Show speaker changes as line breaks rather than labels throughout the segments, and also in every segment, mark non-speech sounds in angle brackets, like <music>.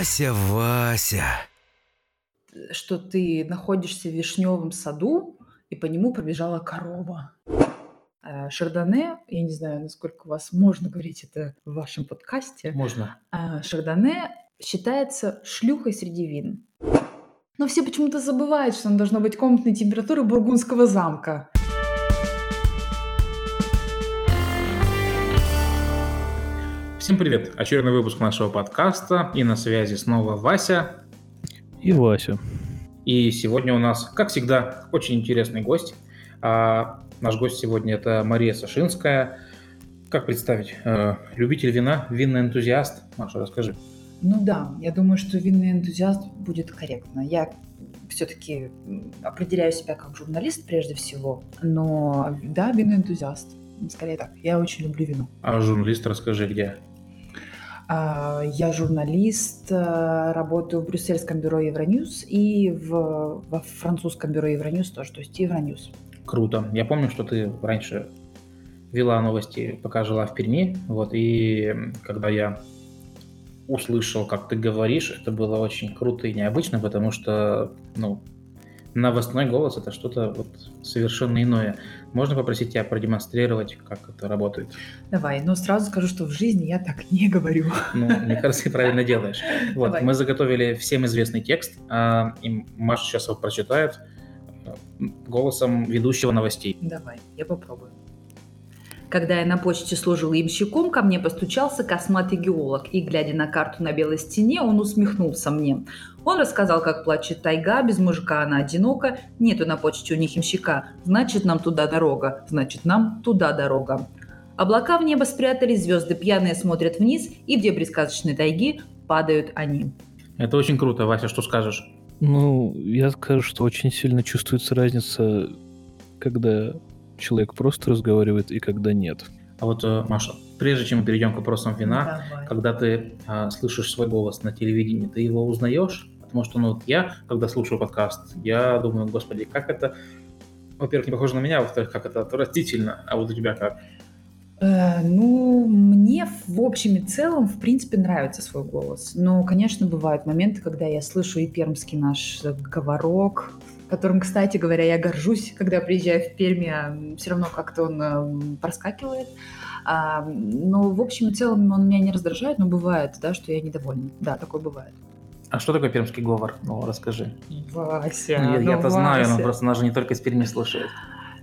Вася, Вася.
что ты находишься в вишневом саду, и по нему пробежала корова. Э, Шардоне, я не знаю, насколько у вас можно говорить это в вашем подкасте,
Можно.
а, Шардоне считается шлюхой среди вин. Но все почему-то забывают, что он должно быть комнатной температуры бургундского замка.
Всем привет! Очередной выпуск нашего подкаста. И на связи снова Вася.
И Вася.
И сегодня у нас, как всегда, очень интересный гость. А, наш гость сегодня это Мария Сашинская. Как представить? Э, любитель вина, винный энтузиаст. Маша, расскажи.
Ну да, я думаю, что винный энтузиаст будет корректно. Я все-таки определяю себя как журналист прежде всего, но да, винный энтузиаст. Скорее так. Я очень люблю вино.
А журналист, расскажи, где?
А, Я журналист, э, работаю в брюссельском бюро Евроньюз и в, во французском бюро Евроньюз тоже, то есть Евроньюз.
Круто. Я помню, что ты раньше вела новости, пока жила в Перми. Вот, и когда я услышал, как ты говоришь, это было очень круто и необычно, потому что, ну, новостной голос это что-то вот совершенно иное. Можно попросить тебя продемонстрировать, как это работает?
Давай, но сразу скажу, что в жизни я так не говорю.
Ну, мне кажется, ты правильно делаешь. Вот,
Давай.
мы заготовили всем известный текст, а, и Маша сейчас его прочитает э, голосом ведущего новостей.
Давай, я попробую. Когда я на почте служил ямщиком, ко мне постучался косматый геолог, и, глядя на карту на белой стене, он усмехнулся мне. Он рассказал, как плачет тайга, без мужика она одинока, нету на почте у них ямщика, значит, нам туда дорога, значит, нам туда дорога. Облака в небо спрятались, звезды пьяные смотрят вниз, и в дебри сказочной тайги падают они.
Это очень круто, Вася, что скажешь?
Ну, я скажу, что очень сильно чувствуется разница, когда человек просто разговаривает и когда нет.
А вот, э, Маша, прежде чем мы перейдем к вопросам вина,
Давай.
когда ты а, слышишь свой голос на телевидении, ты его узнаешь? Потому что, ну, вот я, когда слушаю подкаст, я думаю, господи, как это, во-первых, не похоже на меня, во-вторых, как это отвратительно, а вот у тебя как?
Э, Ну, мне в общем и целом, в принципе, нравится свой голос. Но, конечно, бывают моменты, когда я слышу и пермский наш э, говорок, которым, кстати говоря, я горжусь, когда приезжаю в Перми, все равно как-то он эм, проскакивает. А, Но, в общем и целом, он меня не раздражает, но бывает, да, что я недовольна. Да, такое бывает.
А что такое пермский говор? Ну, расскажи.
Вася,
Я-
ну,
Я-то знаю, но
Вася.
просто она же не только из Перми слушает.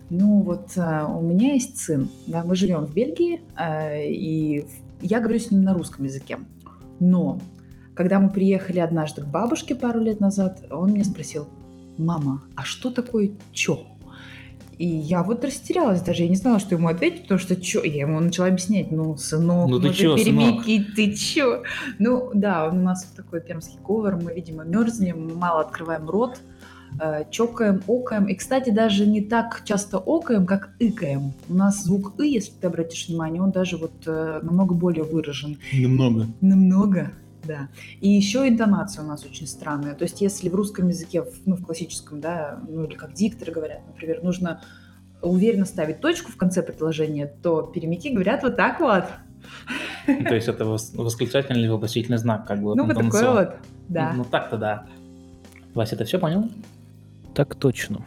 Ну вот э, у меня есть сын, да, мы живем в Бельгии, э, и я говорю с ним на русском языке. Но когда мы приехали однажды к бабушке пару лет назад, он меня спросил, мама, а что такое чё? И я вот растерялась даже, я не знала, что ему ответить, потому что чё, я ему начала объяснять, ну, сынок,
Ну ты
же
чё, сынок?
пермяки, ты чё? Ну, да, у нас вот такой пермский говор, мы, видимо, мерзнем, мало открываем рот, э, чокаем, окаем. И, кстати, даже не так часто окаем, как икаем. У нас звук «ы», если ты обратишь внимание, он даже вот э, намного более выражен.
Немного.
Намного, да. И еще интонация у нас очень странная. То есть, если в русском языке, ну, в классическом, да, ну, или как дикторы говорят, например, нужно уверенно ставить точку в конце предложения, то перемяки говорят вот так вот.
То есть это вос- восклицательный или вопросительный знак, как бы.
Ну, вот такое
интонационно.
вот, да.
Ну, так-то да. Вася, ты все понял?
Так точно.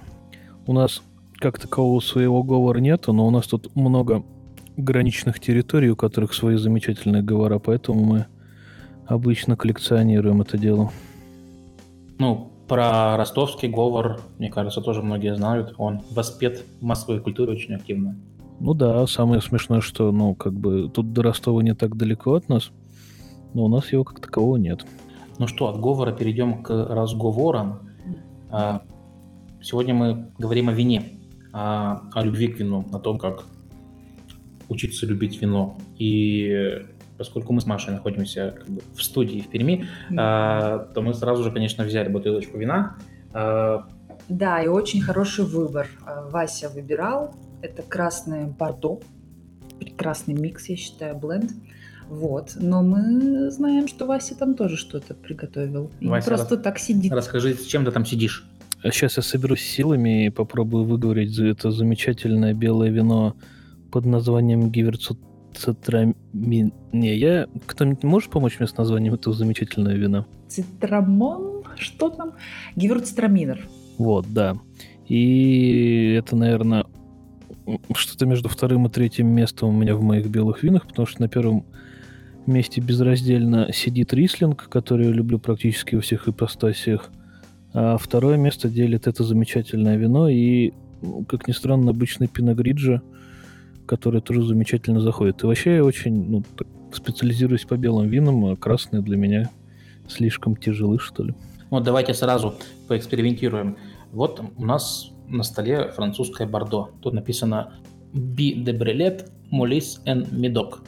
У нас как такового своего говора нету, но у нас тут много граничных территорий, у которых свои замечательные говора, поэтому мы обычно коллекционируем это дело.
Ну, про ростовский говор, мне кажется, тоже многие знают. Он воспет в массовой культуре очень активно.
Ну да, самое смешное, что, ну, как бы, тут до Ростова не так далеко от нас, но у нас его как такового нет.
Ну что, от говора перейдем к разговорам. А, Сегодня мы говорим о вине, о, о любви к вину, о том, как учиться любить вино. И поскольку мы с Машей находимся как бы в студии в Перми, а, то мы сразу же, конечно, взяли бутылочку вина. А,
Да, и очень хороший выбор. Э, Вася выбирал. Это красное бордо. Прекрасный микс, я считаю, бленд. Вот. Но мы знаем, что Вася там тоже что-то приготовил.
Вася,
просто так сидит.
Расскажи, с чем ты там сидишь?
Сейчас я соберусь силами и попробую выговорить за это замечательное белое вино под названием Гиверцу цитрамин... Не, я... Кто-нибудь может помочь мне с названием этого замечательного вина?
Цитрамон? Что там? Гевюрцтраминер.
Вот, да. И это, наверное, что-то между вторым и третьим местом у меня в моих белых винах, потому что на первом месте безраздельно сидит рислинг, который я люблю практически во всех ипостасиях. А второе место делит это замечательное вино и, как ни странно, обычный пиногриджа, который тоже замечательно заходит. И вообще я очень ну, так, специализируюсь по белым винам, а красные для меня слишком тяжелы, что ли.
Вот давайте сразу поэкспериментируем. Вот у нас на столе французское бордо. Тут написано «Би де брелет, молис эн медок».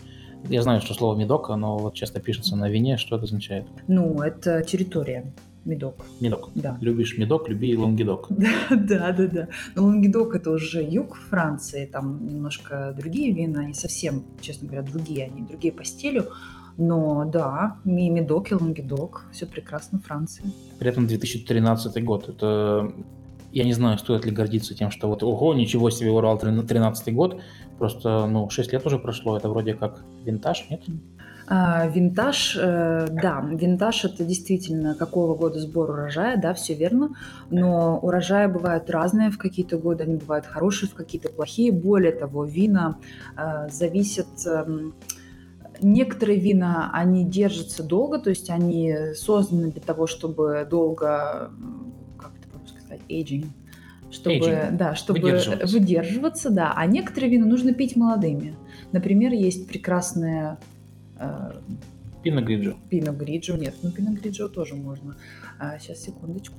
Я знаю, что слово медок, оно вот часто пишется на вине. Что это означает?
Ну, это территория. Медок.
Медок.
Да.
Любишь медок, люби и лонгедок. <laughs>
Да, да, да. Но лонгедок это уже юг Франции, там немножко другие вина, они совсем, честно говоря, другие, они другие по стилю. Но да, ми медок и лонгедок, все прекрасно в Франции.
При этом 2013 год. Это я не знаю, стоит ли гордиться тем, что вот, ого, ничего себе, урал 13 год. Просто, ну, 6 лет уже прошло, это вроде как винтаж, нет?
А, винтаж, э, да, винтаж это действительно какого года сбор урожая, да, все верно, но урожаи бывают разные в какие-то годы, они бывают хорошие, в какие-то плохие. Более того, вина э, зависят... Э, некоторые вина, они держатся долго, то есть они созданы для того, чтобы долго, как это по-русски сказать, aging, чтобы,
Aging.
да, чтобы
Выдерживаться.
выдерживаться, да. А некоторые вина нужно пить молодыми. Например, есть прекрасная э,
Пиногриджо.
Пино Гриджо. Нет, ну Пино Гриджо тоже можно. А, сейчас, секундочку.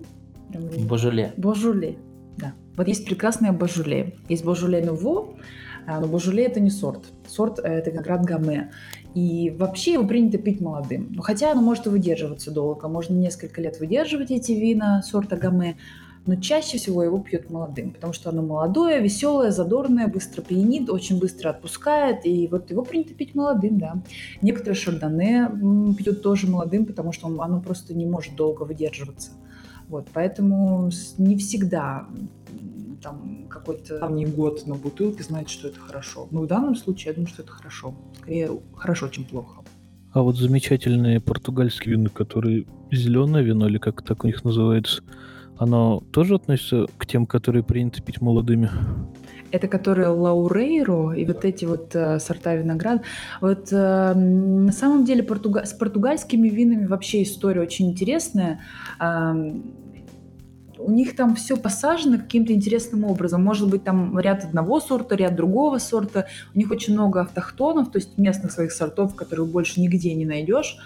Прям.
Божеле.
Божуле. Да. Вот есть прекрасное божуле. Есть божуле нуво, а, но божуле это не сорт. Сорт э, это виноград гаме. И вообще его принято пить молодым. Ну, хотя оно может и выдерживаться долго. Можно несколько лет выдерживать эти вина сорта гаме. Но чаще всего его пьют молодым, потому что оно молодое, веселое, задорное, быстро пьянит, очень быстро отпускает. И вот его принято пить молодым, да. Некоторые шардоне пьют тоже молодым, потому что он- оно просто не может долго выдерживаться. Вот, поэтому не всегда там какой-то давний год на бутылке значит, что это хорошо. Но в данном случае я думаю, что это хорошо. Скорее хорошо, чем плохо.
А вот замечательные португальские вина, которые зеленое вино, или как так у них называется, оно тоже относится к тем, которые принято пить молодыми?
Это которые лаурейро и вот эти вот э, сорта винограда. Вот э, на самом деле португа- с португальскими винами вообще история очень интересная. Ам, у них там все посажено каким-то интересным образом. Может быть, там ряд одного сорта, ряд другого сорта. У них очень много автохтонов, то есть местных своих сортов, которые больше нигде не найдешь.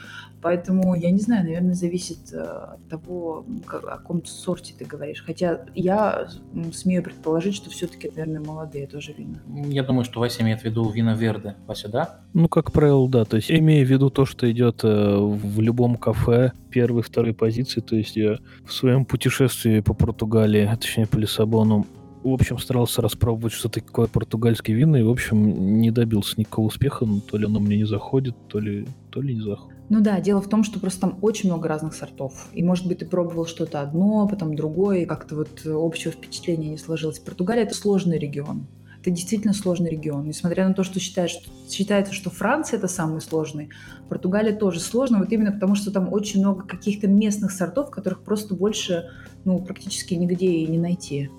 Поэтому, я не знаю, наверное, зависит э, от того, о каком сорте ты говоришь. Хотя я смею предположить, что все-таки, наверное, молодые тоже вина.
Я думаю, что Вася имеет в виду вина Верде. Вася, да?
Ну, как правило, да. То есть, имея в виду то, что идет э, в любом кафе первой, второй позиции, то есть я в своем путешествии по Португалии, а точнее по Лиссабону, в общем, старался распробовать, что такое португальские вина, и, в общем, не добился никакого успеха, ну, то ли оно мне не заходит, то ли, то ли не заходит.
Ну да, дело в том, что просто там очень много разных сортов. И, может быть, ты пробовал что-то одно, потом другое, и как-то вот общего впечатления не сложилось. Португалия – это сложный регион. Это действительно сложный регион. Несмотря на то, что считаешь, считается, что Франция – это самый сложный, Португалия тоже сложная, вот именно потому, что там очень много каких-то местных сортов, которых просто больше, ну, практически нигде и не найти.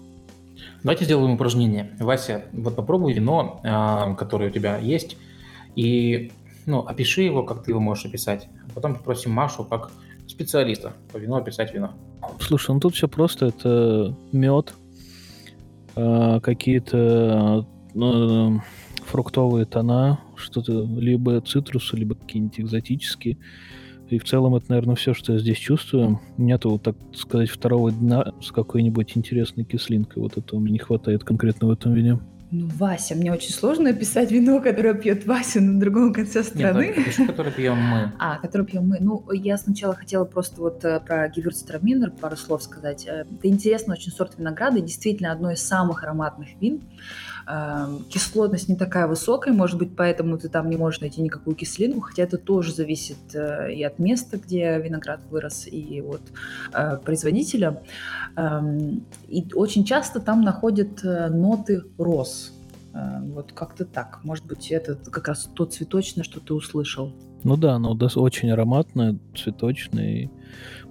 Давайте сделаем упражнение. Вася, вот попробуй вино, а, которое у тебя есть, и ну, опиши его, как ты его можешь описать. А потом попросим Машу, как специалиста по вину, описать вино.
Слушай, ну тут все просто. Это мед, э, какие-то э, фруктовые тона, что-то либо цитрусы, либо какие-нибудь экзотические. И в целом это, наверное, все, что я здесь чувствую. Нету, так сказать, второго дна с какой-нибудь интересной кислинкой. Вот этого мне не хватает конкретно в этом вине.
Ну, Вася, мне очень сложно описать вино, которое пьет Вася на другом конце
Нет,
страны.
давай опиши, который пьем мы. <laughs>
А, который пьем мы. Ну, я сначала хотела просто вот э, про Гевюрцтраминер пару слов сказать. Э, Это интересный очень сорт винограда, действительно одно из самых ароматных вин. Эм, Кислотность не такая высокая, может быть, поэтому ты там не можешь найти никакую кислинку, хотя это тоже зависит э, и от места, где виноград вырос, и от э, производителя. Эм, И очень часто там находят э, ноты роз. Э, вот как-то так. Может быть, это как раз то цветочное, что ты услышал.
Ну да, оно очень ароматное, цветочное.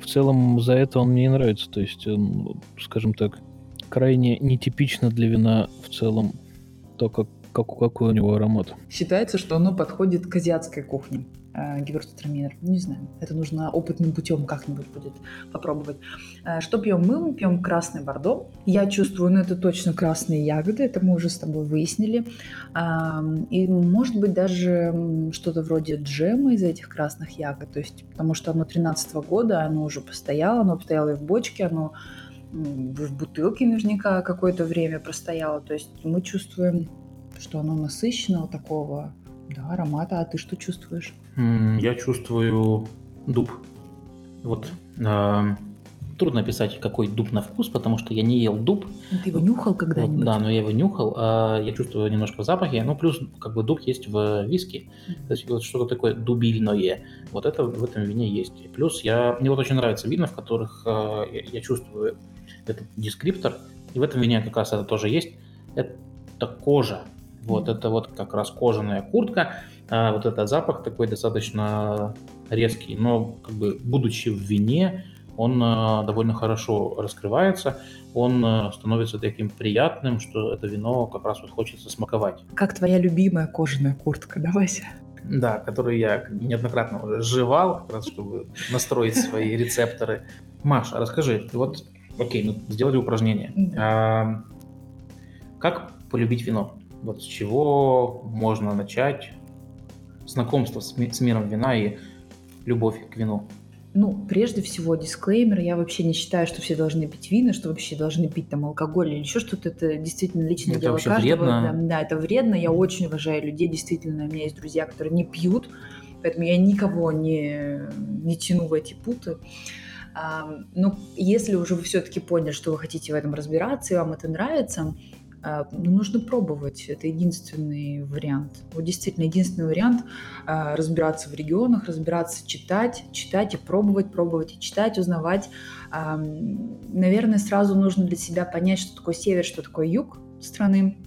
В целом за это он мне и нравится. То есть, он, скажем так, крайне нетипично для вина в целом то, как, как, какой у него аромат.
Считается, что оно подходит к азиатской кухне э, Гевюрцтраминер. Не знаю, это нужно опытным путем как-нибудь будет попробовать. Э, что пьем мы? Мы пьем красный бордо. Я чувствую, ну это точно красные ягоды, это мы уже с тобой выяснили. Э, и может быть даже что-то вроде джема из этих красных ягод, то есть потому что оно 13 -го года, оно уже постояло, оно постояло и в бочке, оно в бутылке наверняка какое-то время простояло. То есть мы чувствуем, что оно насыщенного такого да, аромата. А ты что чувствуешь?
Я чувствую дуб. Вот э, трудно описать, какой дуб на вкус, потому что я не ел дуб.
Ну, ты его нюхал когда-нибудь? Вот,
да, но я его нюхал. Э, я чувствую немножко в запахе. Ну, плюс, как бы, дуб есть в виске. То есть вот что-то такое дубильное. Вот это в этом вине есть. И плюс я, мне вот очень нравятся вина, в которых э, я, я чувствую этот дескриптор. И в этом вине как раз это тоже есть. Это кожа. Вот это вот как раз кожаная куртка. А вот этот запах такой достаточно резкий, но как бы будучи в вине, он а, довольно хорошо раскрывается, он а, становится таким приятным, что это вино как раз вот хочется смаковать.
Как твоя любимая кожаная куртка, давайся.
Да, которую я неоднократно уже жевал, как раз чтобы настроить свои рецепторы. Маша, расскажи, вот, окей, ну сделали упражнение. А, как полюбить вино? Вот с чего можно начать знакомство с, с миром вина и любовь к вину?
Ну, прежде всего, дисклеймер. Я вообще не считаю, что все должны пить вино, что вообще должны пить там алкоголь или еще что-то. Это действительно личное это дело вообще каждого. Вредно. Да, да, это вредно. Я очень уважаю людей. Действительно, у меня есть друзья, которые не пьют. Поэтому я никого не, не тяну в эти путы. Ну, если уже вы все-таки поняли, что вы хотите в этом разбираться, и вам это нравится, а, ну, нужно пробовать. Это единственный вариант. Вот действительно единственный вариант а, разбираться в регионах, разбираться, читать, читать и пробовать, пробовать и читать, узнавать. Наверное, сразу нужно для себя понять, что такое север, что такое юг страны.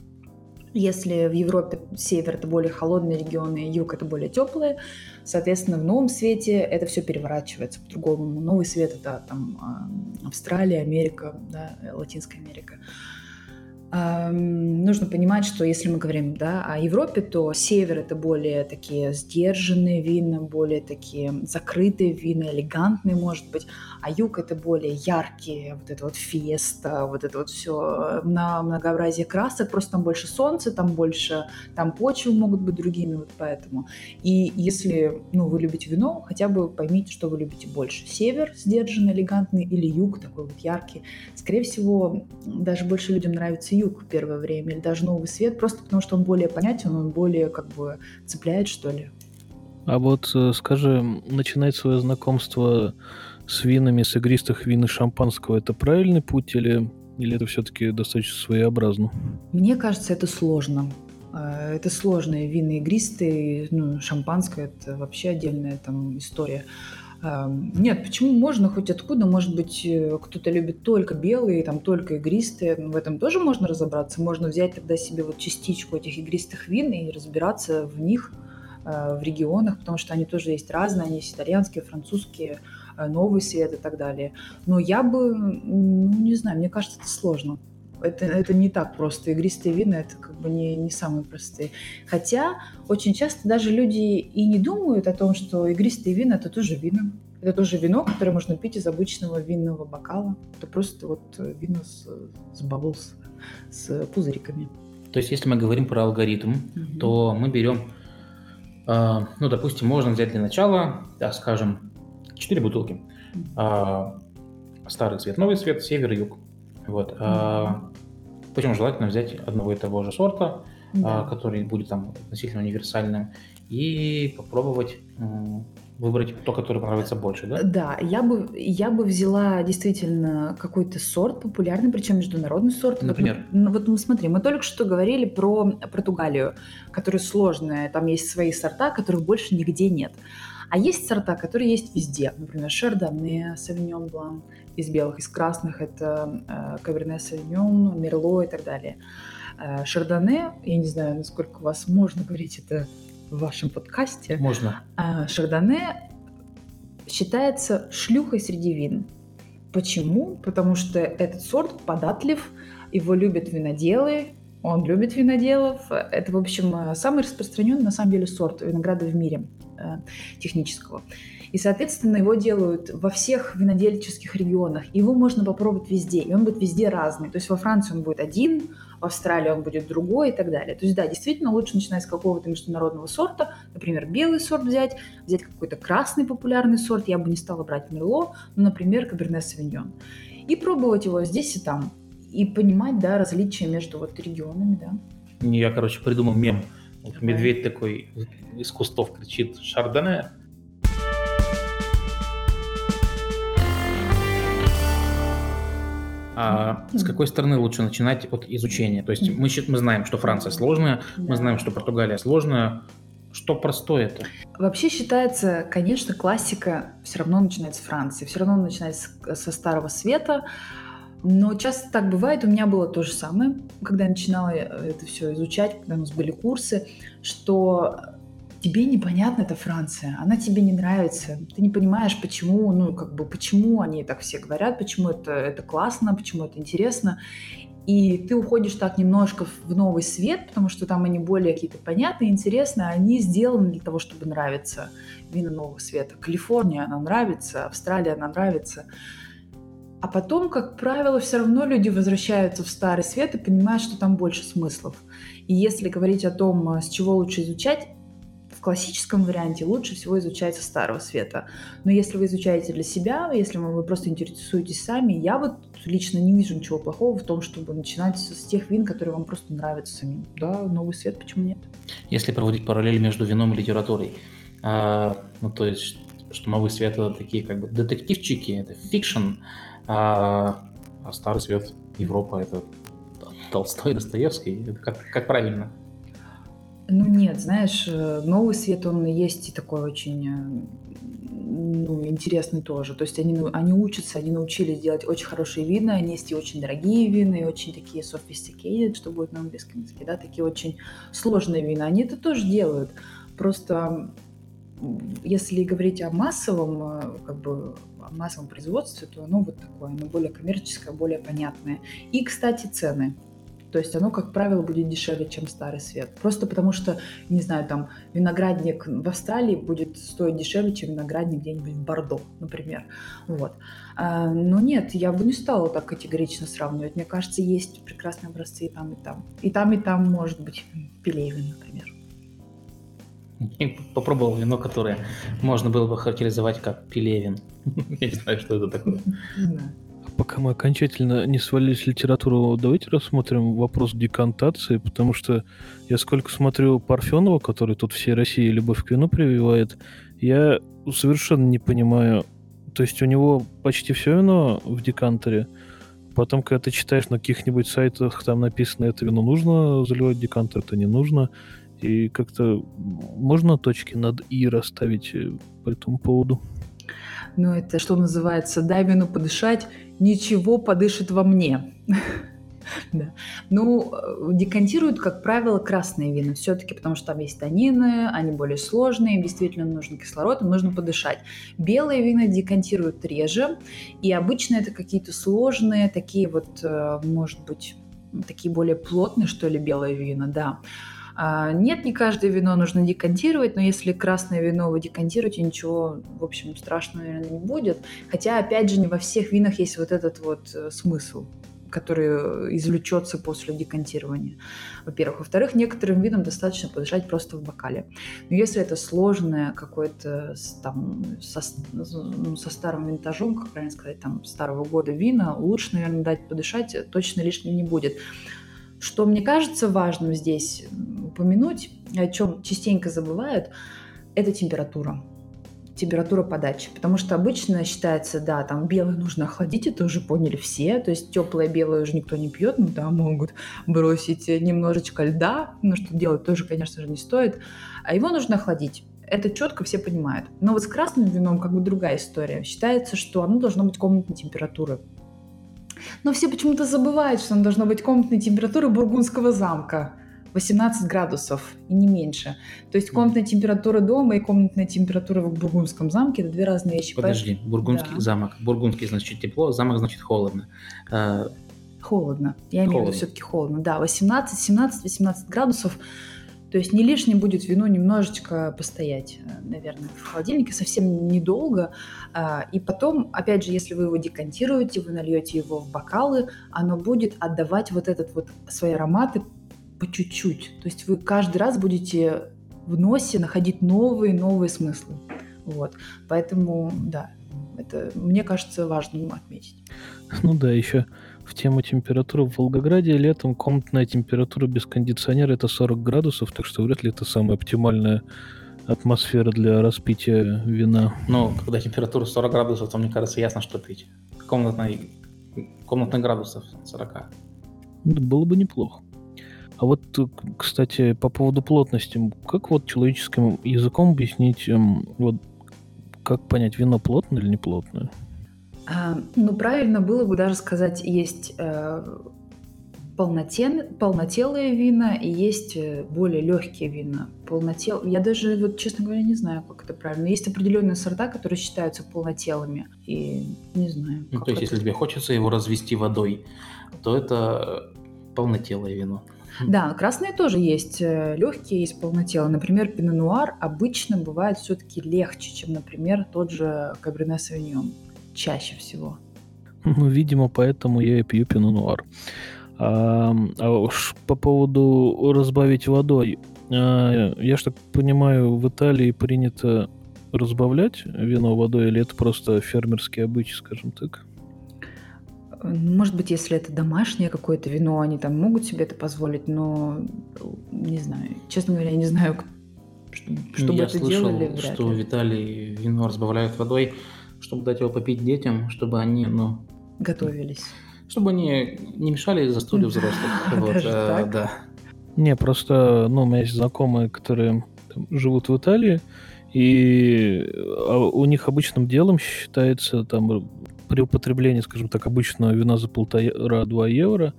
Если в Европе север это более холодные регионы, юг это более теплые, соответственно, в новом свете это все переворачивается по-другому. Новый свет это там Австралия, Америка, да, Латинская Америка нужно понимать, что если мы говорим да, о Европе, то север это более такие сдержанные вина, более такие закрытые вина, элегантные, может быть, а юг это более яркие, вот это вот феста, вот это вот все на многообразие красок, просто там больше солнца, там больше, там почвы могут быть другими, вот поэтому. И если ну, вы любите вино, хотя бы поймите, что вы любите больше. Север сдержанный, элегантный или юг такой вот яркий. Скорее всего, даже больше людям нравится юг первое время, или даже новый свет, просто потому что он более понятен, он более как бы цепляет, что ли.
А вот э, скажи, начинать свое знакомство с винами, с игристых вин и шампанского, это правильный путь или, или это все-таки достаточно своеобразно?
Мне кажется, это сложно. Э, это сложные вины игристые, ну, шампанское – это вообще отдельная там история. Нет, почему можно хоть откуда? Может быть, э, кто-то любит только белые, там только игристые. В этом тоже можно разобраться. Можно взять тогда себе вот частичку этих игристых вин и разбираться в них, э, в регионах, потому что они тоже есть разные. Они есть итальянские, французские, новый свет и так далее. Но я бы, ну, не знаю, мне кажется, это сложно это, это не так просто. Игристые вина это как бы не, не самые простые. Хотя очень часто даже люди и не думают о том, что игристые вина это тоже вина. Это тоже вино, которое можно пить из обычного винного бокала. Это просто вот вино с, с bubbles, с пузыриками.
То есть, если мы говорим про алгоритм, угу. то мы берем, э, ну, допустим, можно взять для начала, да, скажем, 4 бутылки. Э, старый цвет, новый цвет, север, юг. Вот. Mm-hmm. Причем желательно взять одного и того же сорта, да. который будет там относительно универсальным, и попробовать выбрать то, которое понравится больше, да?
Да, я бы, я бы взяла действительно какой-то сорт популярный, причем международный сорт.
Например?
Вот, ну, вот мы смотри, мы только что говорили про Португалию, которая сложная, там есть свои сорта, которых больше нигде нет. А есть сорта, которые есть везде. Например, Шардоне, Савиньон Блан из белых, из красных это э, Каберне Савиньон, Мерло и так далее. Э, Шардоне, я не знаю, насколько у вас можно говорить это в вашем подкасте.
Можно.
А, Шардоне считается шлюхой среди вин. Почему? Потому что этот сорт податлив, его любят виноделы, он любит виноделов. Это, в общем, самый распространенный, на самом деле, сорт винограда в мире э, технического. И, соответственно, его делают во всех винодельческих регионах. Его можно попробовать везде, и он будет везде разный. То есть во Франции он будет один, в Австралии он будет другой и так далее. То есть, да, действительно, лучше начинать с какого-то международного сорта, например, белый сорт взять, взять какой-то красный популярный сорт, я бы не стала брать Мерло, ну, например, Каберне Савиньон, и пробовать его здесь и там, и понимать, да, различия между вот регионами, да.
Я, короче, придумал мем. Медведь такой из кустов кричит «Шардоне», А с какой стороны лучше начинать от изучения? То есть мы, мы знаем, что Франция сложная, да. мы знаем, что Португалия сложная. Что простое это?
Вообще считается, конечно, классика все равно начинается с Франции, все равно начинается со Старого Света. Но часто так бывает, у меня было то же самое, когда я начинала это все изучать, когда у нас были курсы, что тебе непонятна эта Франция, она тебе не нравится, ты не понимаешь, почему, ну, как бы, почему они так все говорят, почему это, это классно, почему это интересно, и ты уходишь так немножко в новый свет, потому что там они более какие-то понятные, интересные, они сделаны для того, чтобы нравиться вина нового света. Калифорния, она нравится, Австралия, она нравится. А потом, как правило, все равно люди возвращаются в старый свет и понимают, что там больше смыслов. И если говорить о том, с чего лучше изучать, в классическом варианте лучше всего изучается Старого Света. Но если вы изучаете для себя, если вы просто интересуетесь сами, я вот лично не вижу ничего плохого в том, чтобы начинать с тех вин, которые вам просто нравятся самим. Да, Новый Свет, почему нет?
Если проводить параллели между вином и литературой, а, ну то есть, что Новый Свет это такие как бы детективчики, это фикшн, а, а Старый Свет Европа это Толстой, Достоевский, это как, как правильно?
Ну нет, знаешь, э, новый свет, он есть и такой очень э, ну, интересный тоже. То есть они, они учатся, они научились делать очень хорошие вина, они есть и очень дорогие вина, и очень такие sophisticated, что будет на английском языке, да, такие очень сложные вина. Они это тоже делают. Просто если говорить о массовом, э, как бы, о массовом производстве, то оно вот такое, оно более коммерческое, более понятное. И, кстати, цены. То есть оно, как правило, будет дешевле, чем старый свет. Просто потому что, не знаю, там виноградник в Австралии будет стоить дешевле, чем виноградник где-нибудь в Бордо, например. Вот. А, но нет, я бы не стала так категорично сравнивать. Мне кажется, есть прекрасные образцы и там, и там. И там, и там может быть пелевин, например.
Попробовал вино, которое можно было бы характеризовать как пелевин. <laughs> Я не знаю, что это такое
пока мы окончательно не свалились в литературу, давайте рассмотрим вопрос декантации, потому что я сколько смотрю Парфенова, который тут всей России любовь к вину прививает, я совершенно не понимаю. То есть у него почти все вино в декантере, Потом, когда ты читаешь на каких-нибудь сайтах, там написано, это вино нужно заливать декантер, это не нужно. И как-то можно точки над «и» расставить э, по этому поводу?
Ну, это что называется, дай вину подышать, ничего подышит во мне. <laughs> Да. Ну, э, декантируют, как правило, красные вина все-таки, потому что там есть танины, они более сложные, им действительно нужен кислород, им нужно подышать. Белые вина декантируют реже, и обычно это какие-то сложные, такие вот, э, может быть, такие более плотные, что ли, белые вина, да. А, нет, не каждое вино нужно декантировать, но если красное вино вы декантируете, ничего, в общем, страшного, наверное, не будет. Хотя, опять же, не во всех винах есть вот этот вот э, смысл который извлечется после декантирования, во-первых. Во-вторых, некоторым видам достаточно подышать просто в бокале. Но если это сложное какое-то там со, ну, со старым винтажом, как правильно сказать, там старого года вина, лучше, наверное, дать подышать, точно лишним не будет. Что мне кажется важным здесь упомянуть, о чем частенько забывают, это температура температура подачи. Потому что обычно считается, да, там белое нужно охладить, это уже поняли все. То есть теплое белое уже никто не пьет, ну да, могут бросить немножечко льда, но что делать тоже, конечно же, не стоит. А его нужно охладить. Это четко все понимают. Но вот с красным вином как бы другая история. Считается, что оно должно быть комнатной температуры. Но все почему-то забывают, что оно должно быть комнатной температуры бургундского замка. 18 градусов и не меньше. То есть комнатная температура дома и комнатная температура в бургундском замке – это две разные вещи.
Подожди, бургундский да. замок. Бургундский значит тепло, замок значит холодно.
А, холодно. Я имею в виду все-таки холодно. Да, 18, 17, 18 градусов. То есть не лишним будет вино немножечко постоять, э, наверное, в холодильнике, совсем недолго. А, и потом, опять же, если вы его декантируете, вы нальете его в бокалы, оно будет отдавать вот этот вот свои ароматы по чуть-чуть. То есть вы каждый раз будете в носе находить новые новые смыслы. Вот. Поэтому, да, это, мне кажется, важным отметить.
Ну да, еще в тему температуры в Волгограде летом комнатная температура без кондиционера это 40 градусов, так что вряд ли это самая оптимальная атмосфера для распития вина.
Ну, когда температура 40 градусов, то мне кажется ясно, что пить. Комнатной, комнатных градусов 40.
Ну, было бы неплохо. А вот, кстати, по поводу плотности, как вот человеческим языком объяснить, эм, вот как понять, вино плотное или не плотное?
А, ну, правильно было бы даже сказать, есть э, полнотен, полнотелые вина и есть э, более легкие вина. Полнотел... Я даже, вот, честно говоря, не знаю, как это правильно. Есть определенные сорта, которые считаются полнотелыми. И не знаю.
Ну, то есть, это... если тебе хочется его развести водой, то это полнотелое вино.
Да, красные тоже есть э, легкие, есть полнотелые. Например, пино-нуар обычно бывает все-таки легче, чем, например, тот же каберне савиньон. Чаще всего.
Ну, видимо, поэтому я и пью пино-нуар. А, а уж по поводу разбавить водой. А, я ж так понимаю, в Италии принято разбавлять вино водой, или это просто фермерский обычай, скажем так?
Может быть, если это домашнее какое-то вино, они там могут себе это позволить, но не знаю. Честно говоря, я не знаю,
чтобы я это слышал, делали. Вряд что ли. в Италии вино разбавляют водой, чтобы дать его попить детям, чтобы они, ну...
Готовились.
Чтобы они не мешали за стулья взрослых. <laughs> Вот, э, да.
Не, просто, ну, у меня есть знакомые, которые живут в Италии, и а у них обычным делом считается там при употреблении, скажем так, обычного вина за полтора-два евро,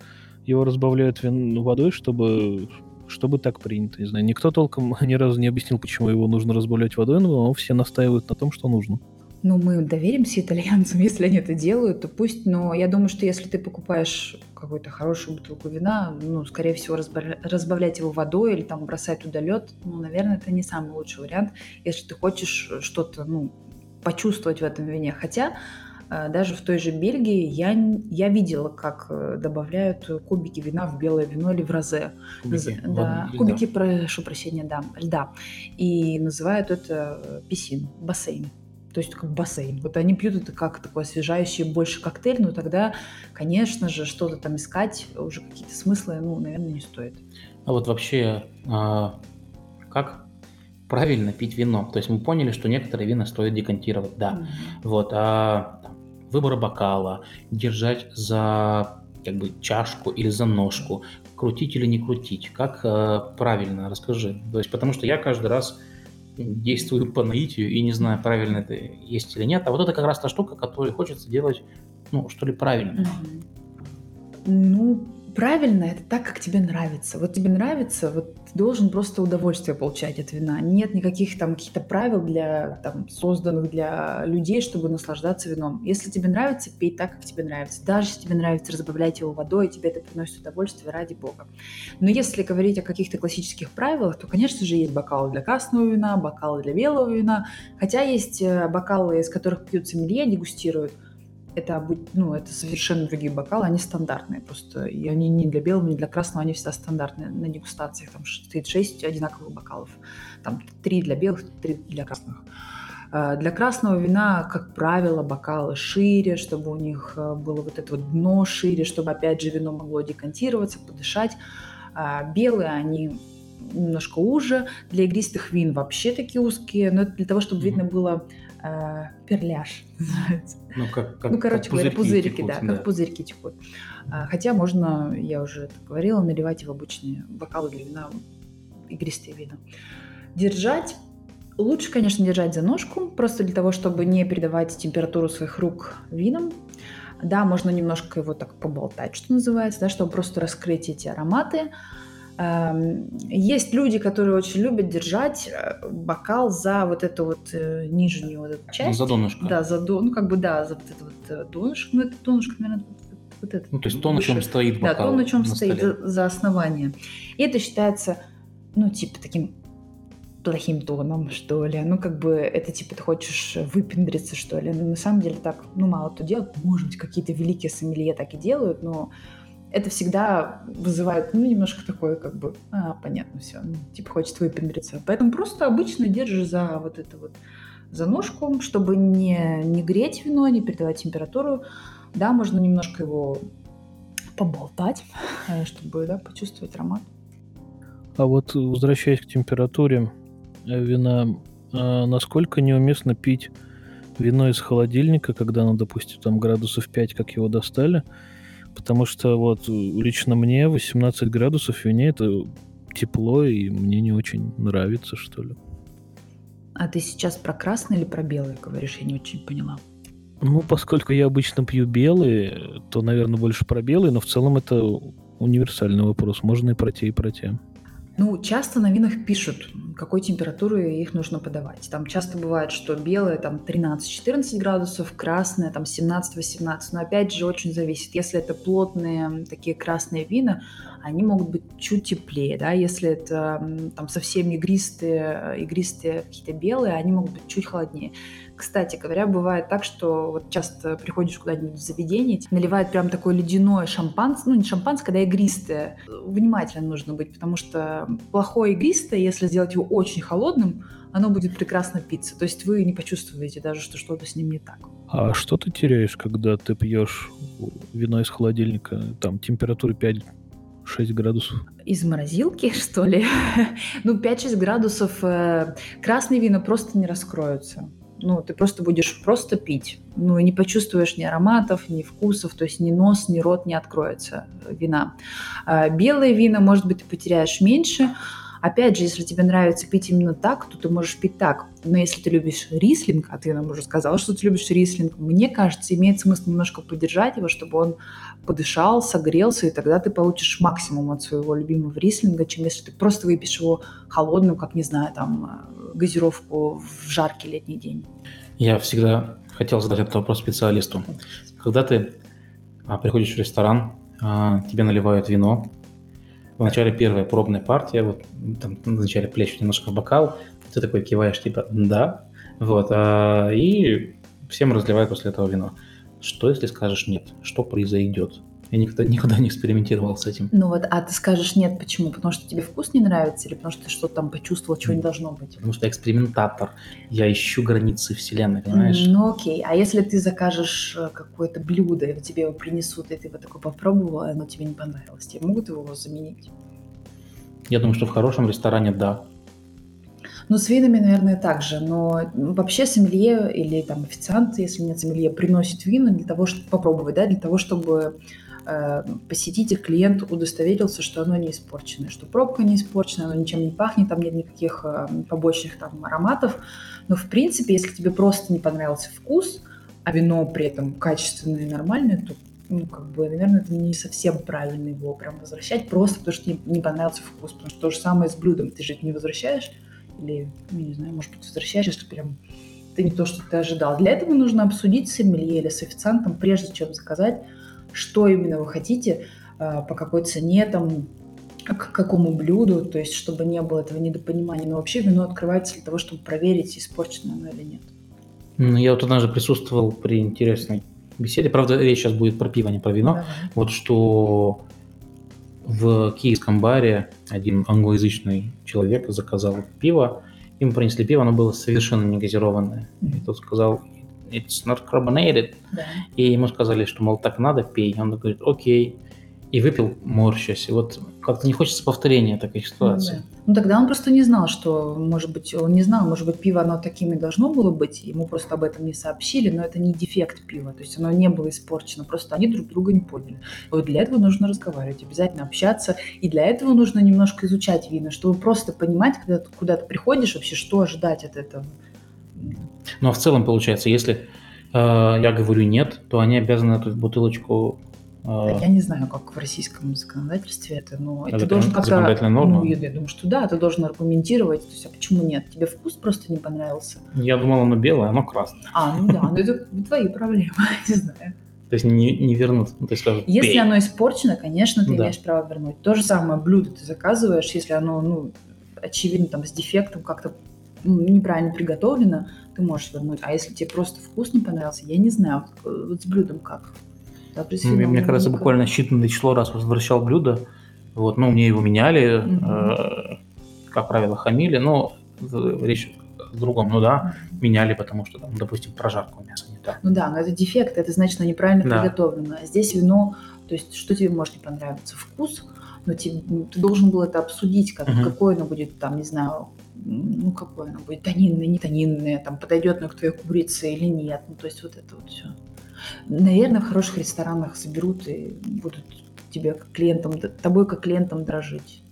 его разбавляют вин водой, чтобы чтобы так принято, не знаю. Никто толком <laughs> ни разу не объяснил, почему его нужно разбавлять водой, но все настаивают на том, что нужно.
Ну, мы доверимся итальянцам, <laughs> если они это делают, то пусть, но я думаю, что если ты покупаешь какую-то хорошую бутылку вина, ну, скорее всего, разбавлять его водой или там бросать туда лед, ну, наверное, это не самый лучший вариант, если ты хочешь что-то, ну, почувствовать в этом вине. Хотя даже в той же Бельгии я, я видела, как э, добавляют кубики вина в белое вино или в розе. Кубики, да, кубики прошу прощения, да, льда. И называют это э, писин, бассейн. То есть как бассейн. Вот они пьют это как такой освежающий больше коктейль, но тогда, конечно же, что-то там искать, уже какие-то смыслы, ну, наверное, не стоит.
А вот вообще, а, как правильно пить вино? То есть мы поняли, что некоторые вина стоит декантировать, да. Mm-hmm. Вот, а выбора бокала, держать за как бы чашку или за ножку, крутить или не крутить, как э, правильно, расскажи. То есть, потому что я каждый раз действую по наитию и не знаю, правильно это есть или нет. А вот это как раз та штука, которую хочется делать, ну, что ли, правильно.
Ну, правильно это так, как тебе нравится. Вот тебе нравится, вот ты должен просто удовольствие получать от вина. Нет никаких там каких-то правил для там созданных для людей, чтобы наслаждаться вином. Если тебе нравится, пей так, как тебе нравится. Даже если тебе нравится разбавлять его водой, тебе это приносит удовольствие ради бога. Но если говорить о каких-то классических правилах, то, конечно же, есть бокалы для красного вина, бокалы для белого вина. Хотя есть э, бокалы, из которых пьют сомелье, дегустируют – это, ну, это совершенно другие бокалы, они стандартные просто. И они не для белого, не для красного, они всегда стандартные на дегустациях. Там стоит 6 одинаковых бокалов. Там 3 для белых, 3 для красных. А, для красного вина, как правило, бокалы шире, чтобы у них э, было вот это вот дно шире, чтобы, опять же, вино могло декантироваться, подышать. А, белые, они немножко уже. Для игристых вин вообще такие узкие, но это для того, чтобы видно было э, перляж <laughs> называется. Ну, как, как, ну короче как говоря, пузырики, текут, да, да, как пузырики текут. А, хотя можно, я уже это говорила, наливать в обычные бокалы для вина, игристые вина. Держать Лучше, конечно, держать за ножку, просто для того, чтобы не передавать температуру своих рук винам. Да, можно немножко его так поболтать, что называется, да, чтобы просто раскрыть эти ароматы. Эм, есть люди, которые очень любят держать э, бокал за вот эту вот э, нижнюю вот эту часть.
За донышко.
Да, за дон, ну как бы да, за вот это вот э, донышко. Ну это донышко, наверное, вот это.
Ну, то есть то, на чем стоит
Да,
бокал
то, на чем
на
стоит
столе.
за, за основание. И это считается, ну, типа, таким плохим тоном, что ли. Ну, как бы, это, типа, ты хочешь выпендриться, что ли. Но на самом деле так, ну, мало кто делает. Может быть, какие-то великие сомелье так и делают, но это всегда вызывает, ну, немножко такое, как бы, а, понятно, все, ну, типа, хочет выпендриться. Поэтому просто обычно держишь за вот это вот, за ножку, чтобы не, не греть вино, не передавать температуру. Да, можно немножко его поболтать, э, чтобы, да, почувствовать аромат.
А вот возвращаясь к температуре э, вина, насколько неуместно пить вино из холодильника, когда оно, допустим, там градусов 5, как его достали? Потому что вот лично мне 18 градусов в вине это тепло, и мне не очень нравится, что ли.
А ты сейчас про красный или про белый говоришь? Я не очень поняла.
Ну, поскольку я обычно пью белые, то, наверное, больше про белые, но в целом это универсальный вопрос. Можно и про те, и про те.
Ну, часто на винах пишут, какой температуры их нужно подавать. Там часто бывает, что белое там 13-14 градусов, красное там 17-18. Но опять же очень зависит. Если это плотные такие красные вина, они могут быть чуть теплее, да. Если это там совсем игристые, игристые какие-то белые, они могут быть чуть холоднее. Кстати говоря, бывает так, что вот часто приходишь куда-нибудь в заведение, наливают прям такое ледяное шампанское, ну не шампанское, да игристое. Внимательно нужно быть, потому что плохое игристое, если сделать его очень холодным, оно будет прекрасно питься. То есть вы не почувствуете даже, что что-то с ним не так.
А что ты теряешь, когда ты пьешь вино из холодильника? Там температура 5-6 градусов.
Из морозилки, <laughs> что ли? ну, 5-6 градусов э, красные вина просто не раскроются. Ну, ты просто будешь просто пить. Ну, и не почувствуешь ни ароматов, ни вкусов, то есть ни нос, ни рот не откроется э, вина. А белые вина, может быть, ты потеряешь меньше. Опять же, если тебе нравится пить именно так, то ты можешь пить так. Но если ты любишь рислинг, а ты нам уже сказал, что ты любишь рислинг, мне кажется, имеет смысл немножко поддержать его, чтобы он подышал, согрелся, и тогда ты получишь максимум от своего любимого рислинга, чем если ты просто выпьешь его холодным, как, не знаю, там, э, газировку в жаркий летний день.
Я всегда хотел задать этот вопрос специалисту. Когда ты а, приходишь в ресторан, а, тебе наливают вино, вначале первая пробная партия, вот там вначале плещут немножко в бокал, ты такой киваешь, типа, да, вот, а, и всем разливают после этого вино. Что, если скажешь нет? Что произойдет? Я никогда, никогда не экспериментировал с этим.
Ну вот, а ты скажешь нет, почему? Потому что тебе вкус не нравится или потому что ты что-то там почувствовал, чего не должно быть?
Потому что я экспериментатор. Я ищу границы вселенной, понимаешь?
Ну окей, а если ты закажешь э, какое-то блюдо, и тебе его принесут, и ты его такой попробовал, и оно тебе не понравилось, тебе могут его заменить?
Я думаю, что в хорошем ресторане да.
Ну, с винами, наверное, так же. Но вообще сомелье или там официант, если нет сомелье, приносит вина для того, чтобы попробовать, да, для того, чтобы посетитель, клиент удостоверился, что оно не испорченное, что пробка не испорченная, оно ничем не пахнет, там нет никаких э, побочных там ароматов. Но, в принципе, если тебе просто не понравился вкус, а вино при этом качественное и нормальное, то ну, как бы, наверное, это не совсем правильно его прям возвращать, просто потому что не, не понравился вкус. Потому что то же самое с блюдом. Ты же это не возвращаешь, или, ну, не знаю, может быть, возвращаешь, если прям это не то, что ты ожидал. Для этого нужно обсудить с сомелье или с официантом, прежде чем заказать, что именно вы хотите, э, по какой цене, там, к какому блюду, то есть чтобы не было этого недопонимания. Но вообще вино открывается для того, чтобы проверить, испорчено оно или нет.
Ну, Я вот однажды присутствовал при интересной беседе. Правда, речь сейчас будет про пиво, а не про вино.
Давай.
Вот что в киевском баре один англоязычный человек заказал пиво. Ему принесли пиво, оно было совершенно не газированное. И тот сказал, it's not carbonated.
Да.
И ему сказали, что, мол, так надо, пей. Он говорит, окей. И выпил, морщась. И вот как-то не хочется повторения такой ситуации.
Ну, да. Ну, тогда он просто не знал, что, может быть, он не знал, может быть, пиво оно таким и должно было быть, ему просто об этом не сообщили, но это не дефект пива, то есть оно не было испорчено, просто они друг друга не поняли. И вот для этого нужно разговаривать, обязательно общаться, и для этого нужно немножко изучать вина, чтобы просто понимать, когда ты куда-то приходишь, вообще, что ожидать от этого.
Ну а в целом, получается, если э, я говорю нет, то они обязаны эту бутылочку
а, я не знаю, как в российском законодательстве это, но это,
это
должен как-то... Ну, я, я думаю, что да, ты должен аргументировать. То есть, а почему нет? Тебе вкус просто не понравился?
Я думал, оно белое, оно красное.
А, ну да, ну это твои проблемы, <laughs> не знаю.
То есть не, не вернут, ну, то есть скажут,
Если оно испорчено, конечно, ты
Да.
имеешь право вернуть. То же самое блюдо ты заказываешь, если оно, ну, очевидно, там, с дефектом, как-то неправильно приготовлено, ты можешь вернуть. А если тебе просто вкус не понравился, я не знаю, вот, с блюдом как.
Ну, Мне, мне кажется,
наверняка.
буквально считанное число раз возвращал блюдо. Вот, ну, мне его меняли,
Мгм.
э, как правило, хамили, но в- речь о другом, ну да, меняли, потому что, там, допустим, прожарка у мяса не так.
Ну да, но это дефект, это значит, что неправильно
Да.
приготовлено. А здесь вино, то есть что тебе может не понравиться? Вкус, но тебе- ну, ты должен был это обсудить, как,
Мгм.
какое оно будет, там, не знаю, ну какое оно будет, тонинное, не тонинное, там, подойдет оно к твоей курице или нет. Ну, то есть вот это вот все. Наверное, в хороших ресторанах заберут и будут тебе как клиентом, тобой как клиентом дрожить.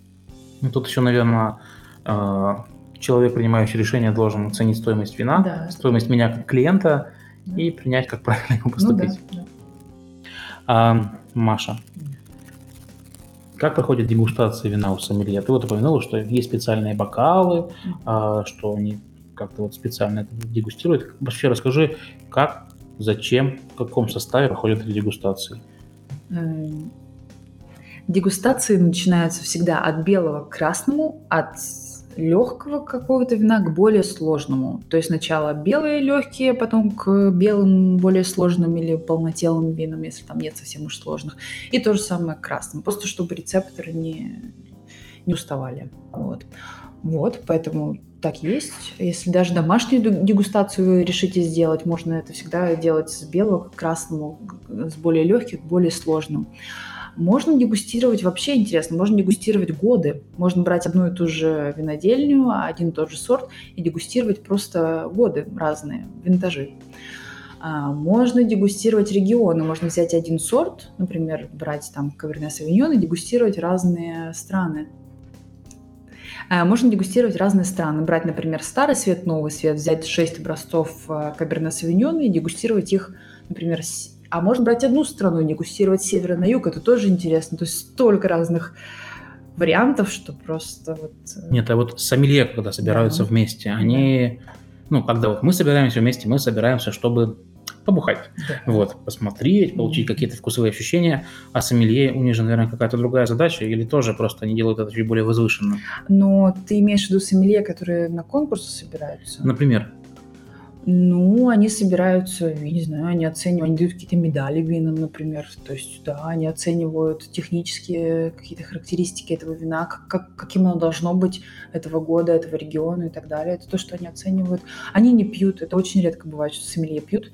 Ну, тут еще, наверное, э, человек, принимающий решение, должен оценить стоимость вина,
Да.
стоимость меня как клиента
Да.
и принять, как правильно <laughs> ему
Ну да,
поступить.
да.
А, Маша, как проходит дегустация вина у сомелье? Ты вот упомянула, что есть специальные бокалы, а, что они как-то вот специально это дегустируют. Вообще расскажи, как, зачем, в каком составе проходят эти дегустации?
Эм, Дегустации начинаются всегда от белого к красному, от легкого какого-то вина к более сложному. То есть сначала белые легкие, потом к белым более сложным или полнотелым винам, если там нет совсем уж сложных. И то же самое к красным. Просто чтобы рецепторы не, не уставали. Вот. Вот, поэтому так есть. Если даже домашнюю дегустацию вы решите сделать, можно это всегда делать с белого к красному, с более легких к более сложным. Можно дегустировать, вообще интересно, можно дегустировать годы. Можно брать одну и ту же винодельню, один и тот же сорт и дегустировать просто годы разные, винтажи. А, Можно дегустировать регионы, можно взять один сорт, например, брать там Каверне Савиньон и дегустировать разные страны. А, Можно дегустировать разные страны. Брать, например, старый свет, новый свет, взять 6 образцов Каберне Савиньона и дегустировать их, например, а можно брать одну страну и дегустировать с севера на юг. Это тоже интересно. То есть столько разных вариантов, что просто вот... э,
Нет, а вот сомелье, когда собираются
Да.
вместе, они, ну, когда вот мы собираемся вместе, мы собираемся, чтобы побухать,
да.
вот, посмотреть, получить
Мгм.
какие-то вкусовые ощущения, а сомелье, у них же, наверное, какая-то другая задача, или тоже просто они делают это чуть более возвышенно.
Но ты имеешь в виду сомелье, которые на конкурсы собираются?
Например,
Ну, они собираются, я не знаю, они оценивают, они дают какие-то медали винам, например. То есть, да, они оценивают технические какие-то характеристики этого вина, как, как- каким оно должно быть этого года, этого региона и так далее. Это то, что они оценивают. Они не пьют, это очень редко бывает, что сомелье пьют.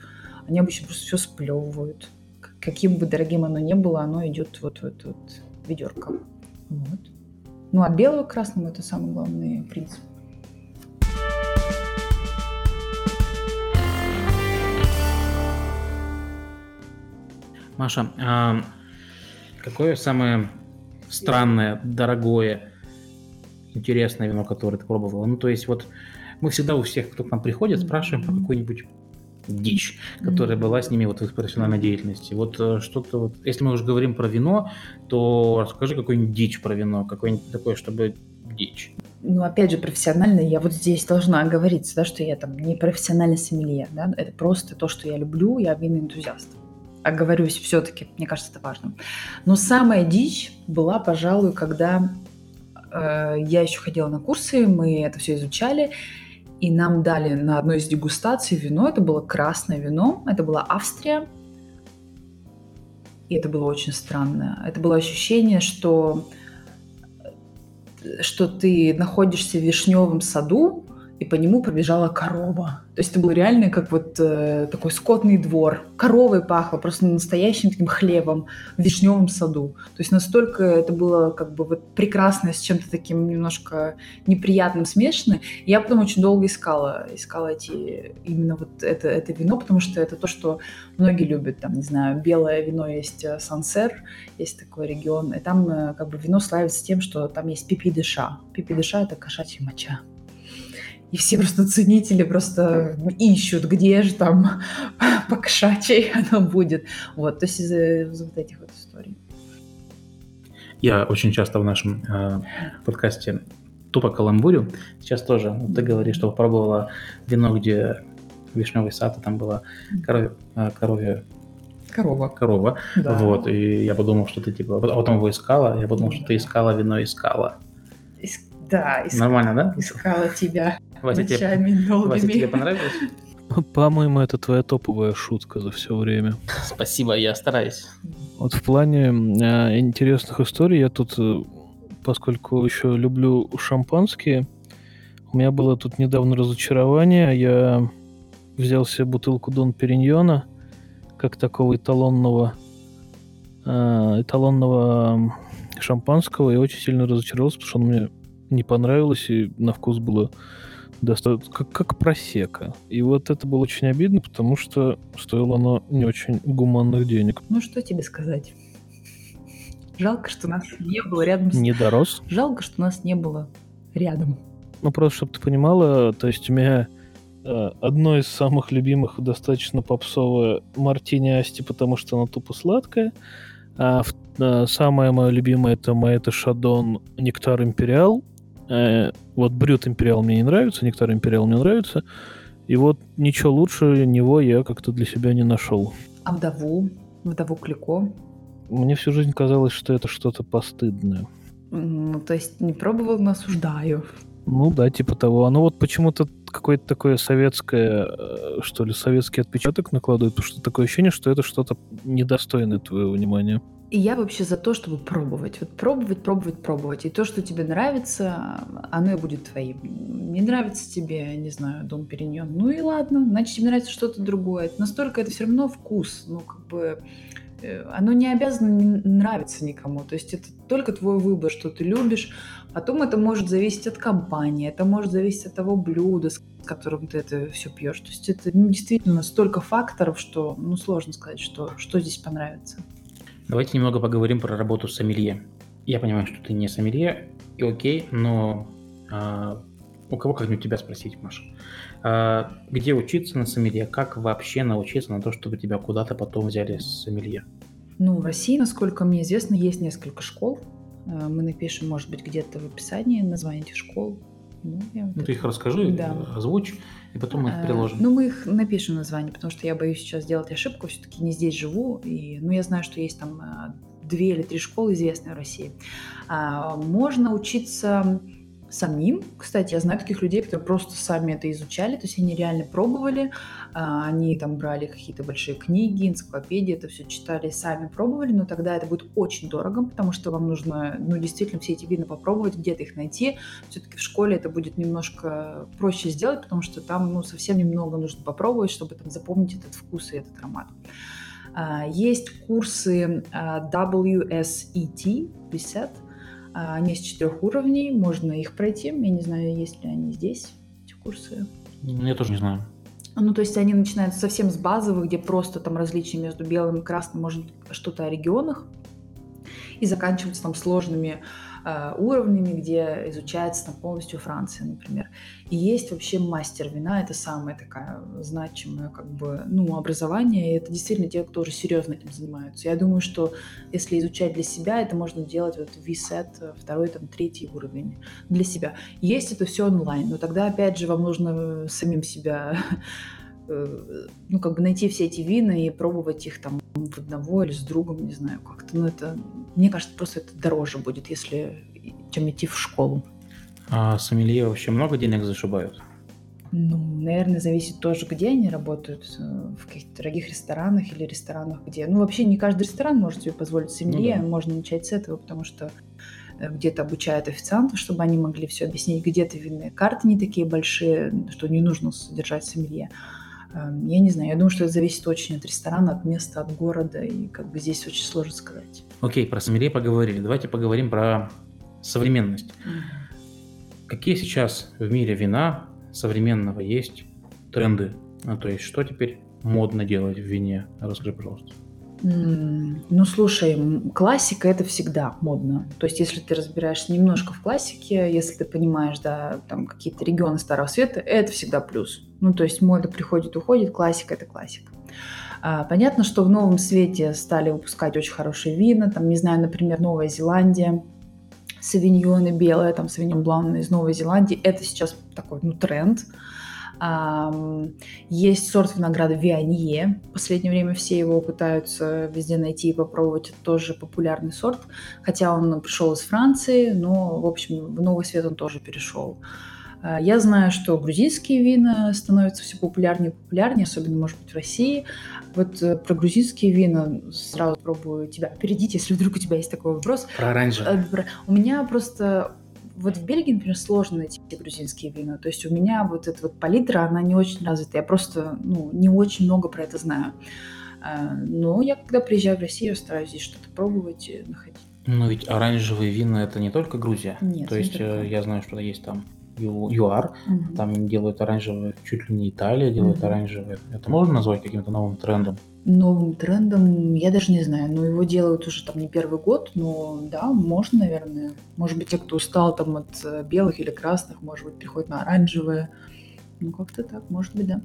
Они обычно просто все сплевывают. Каким бы дорогим оно ни было, оно идет вот в вот ведерко. Вот. Ну, от белого к красному это самый главный принцип.
Маша, а какое самое странное, дорогое, интересное вино, которое ты пробовала? Ну, то есть вот мы всегда у всех, кто к нам приходит, спрашиваем про какую-нибудь дичь, которая была с ними вот в их профессиональной деятельности. Вот э, что-то вот, если мы уже говорим про вино, то расскажи какую-нибудь дичь про вино, какое-нибудь такое, чтобы дичь.
ну, опять же, профессионально, я вот здесь должна оговориться, да, что я там не профессиональный сомелье, да, это просто то, что я люблю, я винный энтузиаст. Оговорюсь все-таки, мне кажется, это важно. Но самая дичь была, пожалуй, когда э, я еще ходила на курсы, мы это все изучали, и нам дали на одной из дегустаций вино, это было красное вино, это была Австрия, и это было очень странно. Это было ощущение, что что ты находишься в вишневом саду, и по нему пробежала корова. То есть это был реально как вот э, такой скотный двор. Коровой пахло, просто настоящим таким хлебом в вишневом саду. То есть настолько это было как бы вот прекрасно с чем-то таким немножко неприятным смешанным. И я потом очень долго искала, искала эти, именно вот это, это вино, потому что это то, что многие любят. Там, не знаю, белое вино есть э, Сансер, есть такой регион, и там э, как бы вино славится тем, что там есть пипи дыша. Пипи дыша – это кошачья моча. И все просто ценители просто ищут, где же там <laughs> по кошачьей <laughs> оно будет. Вот, то есть из-за из вот этих вот историй.
Я очень часто в нашем э, подкасте тупо каламбурю. Сейчас тоже вот ты говоришь, что попробовала вино, где вишневый сад, и там была коров... Э, коровья
Корова.
корова.
Да.
Вот, и я подумал, что ты типа, а потом его искала, я подумал, что ты искала вино, искала.
Ис- Да, иск-
Нормально, да?
искала тебя
Вася, тебе,
ночами
Вася, тебе понравилось?
По-моему, это твоя топовая шутка за все время.
Спасибо, я стараюсь.
Вот в плане э, интересных историй я тут, э, поскольку еще люблю шампанские, у меня было тут недавно разочарование. Я взял себе бутылку Дон Периньона, как такого эталонного, э, эталонного шампанского, и очень сильно разочаровался, потому что оно мне не понравилось, и на вкус было достаточно как, как просека. И вот это было очень обидно, потому что стоило оно не очень гуманных денег.
Ну, что тебе сказать? Жалко, что нас не было рядом с...
Не дорос.
Жалко, что нас не было рядом.
Ну, просто, чтобы ты понимала, то есть у меня э, одно из самых любимых достаточно попсовое Мартини Асти, потому что она тупо сладкая. А в- э, самое мое любимое это Маэта Шадон Нектар Империал. Э, вот Брют Империал мне не нравится, Нектар Империал мне нравится. И вот ничего лучше него я как-то для себя не нашел.
А вдову? Вдову Клико?
Мне всю жизнь казалось, что это что-то постыдное.
Ну, то есть не пробовал, но осуждаю.
Ну да, типа того. Оно вот почему-то какое-то такое советское, э, что ли, советский отпечаток накладывает, потому что такое ощущение, что это что-то недостойное твоего внимания.
И я вообще за то, чтобы пробовать. Вот пробовать, пробовать, пробовать. И то, что тебе нравится, оно и будет твоим. Не нравится тебе, не знаю, Дом Периньон. Ну и ладно, значит, тебе нравится что-то другое. Настолько это все равно вкус. Ну, как бы э, оно не обязано нравиться никому. То есть это только твой выбор, что ты любишь. Потом это может зависеть от компании, это может зависеть от того блюда, с которым ты это все пьешь. То есть это ну, действительно столько факторов, что ну, сложно сказать, что, что здесь понравится.
Давайте немного поговорим про работу сомелье. Я понимаю, что ты не сомелье, и окей, но а, у кого как не у тебя спросить, Маша. А, где учиться на сомелье? Как вообще научиться на то, чтобы тебя куда-то потом взяли с сомелье?
Ну, в России, насколько мне известно, есть несколько школ. Э, Мы напишем, может быть, где-то в описании название этих школ. Ну,
Ну, ты их расскажи,
Да.
озвучь, и потом мы их
Э,
приложим.
Ну, мы их напишем название, потому что я боюсь сейчас сделать ошибку. Все-таки не здесь живу. И, ну, я знаю, что есть там э, две или три школы известные в России. А, Можно учиться самим. Кстати, я знаю таких людей, которые просто сами это изучали, то есть они реально пробовали, а, они там брали какие-то большие книги, энциклопедии, это все читали, сами пробовали, но тогда это будет очень дорого, потому что вам нужно, ну, действительно все эти вина попробовать, где-то их найти. Все-таки в школе это будет немножко проще сделать, потому что там, ну, совсем немного нужно попробовать, чтобы там запомнить этот вкус и этот аромат. А, Есть курсы а, WSET, а, они из четырех уровней, можно их пройти. Я не знаю, есть ли они здесь, эти курсы.
Я тоже не знаю.
Ну, то есть они начинаются совсем с базовых, где просто там различия между белым и красным, может что-то о регионах, и заканчиваются там сложными э, уровнями, где изучается там полностью Франция, например. И есть вообще мастер вина, это самое такая значимое как бы, ну, образование, и это действительно те, кто уже серьезно этим занимаются. Я думаю, что если изучать для себя, это можно делать вот VSET, второй, там, третий уровень для себя. Есть это все онлайн, но тогда, опять же, вам нужно самим себя э, ну, как бы найти все эти вина и пробовать их там в одного или с другом, не знаю, как-то. Ну, это, мне кажется, просто это дороже будет, если, чем идти в школу.
А сомелье вообще много денег зашибают?
Ну, наверное, зависит тоже, где они работают, э, в каких-то дорогих ресторанах или ресторанах, где... Ну, вообще не каждый ресторан может себе позволить сомелье,
Ну да.
можно начать с этого, потому что э, где-то обучают официантов, чтобы они могли все объяснить, где-то винные карты не такие большие, что не нужно содержать сомелье. Эм, Я не знаю, я думаю, что это зависит очень от ресторана, от места, от города, и как бы здесь очень сложно сказать.
Окей, про сомелье поговорили. Давайте поговорим про современность. Какие сейчас в мире вина современного есть тренды? Ну, то есть, что теперь модно делать в вине? Расскажи, пожалуйста.
Ну, слушай, классика это всегда модно. То есть, если ты разбираешься немножко в классике, если ты понимаешь, да, там какие-то регионы Старого Света, это всегда плюс. Ну, то есть, мода приходит, уходит, классика это классика. А, понятно, что в новом свете стали выпускать очень хорошие вина. Там, не знаю, например, Новая Зеландия, савиньоны белые, там савиньон блан из Новой Зеландии. Это сейчас такой, ну, тренд. Есть сорт винограда Вианье. В последнее время все его пытаются везде найти и попробовать. Это тоже популярный сорт. Хотя он пришел из Франции, но, в общем, в новый свет он тоже перешел. А, я знаю, что грузинские вина становятся все популярнее и популярнее, особенно, может быть, в России. Вот э, про грузинские вина сразу пробую тебя опередить, если вдруг у тебя есть такой вопрос.
Про оранжевые.
Э, у меня просто вот в Бельгии, например, сложно найти грузинские вина. То есть у меня вот эта вот палитра, она не очень развита. Я просто ну, не очень много про это знаю. А, но я, когда приезжаю в Россию, стараюсь здесь что-то пробовать и находить.
Но ведь оранжевые вина это не только Грузия.
Нет,
То есть э, я знаю, что есть там ЮАР, угу. там делают оранжевые, чуть ли не Италия делает угу. оранжевые. Это можно назвать каким-то новым трендом?
Новым трендом, я даже не знаю, но его делают уже там не первый год, но да, можно, наверное. Может быть, те, кто устал там от э, белых или красных, может быть, переходят на оранжевые. Ну, как-то так, может быть, да.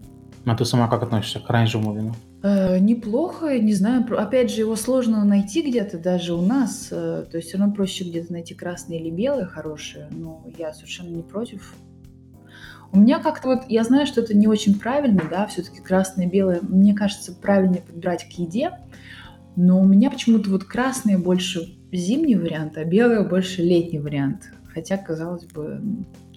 А ты сама как относишься к оранжевому вину?
Э, неплохо, не знаю. Опять же, его сложно найти где-то, даже у нас. Э, то есть все равно проще где-то найти красные или белые хорошие. Но я совершенно не против. У меня как-то вот, я знаю, что это не очень правильно, да, все-таки красные и белые. Мне кажется, правильнее подбирать к еде. Но у меня почему-то вот красные больше зимний вариант, а белые больше летний вариант. Хотя, казалось бы,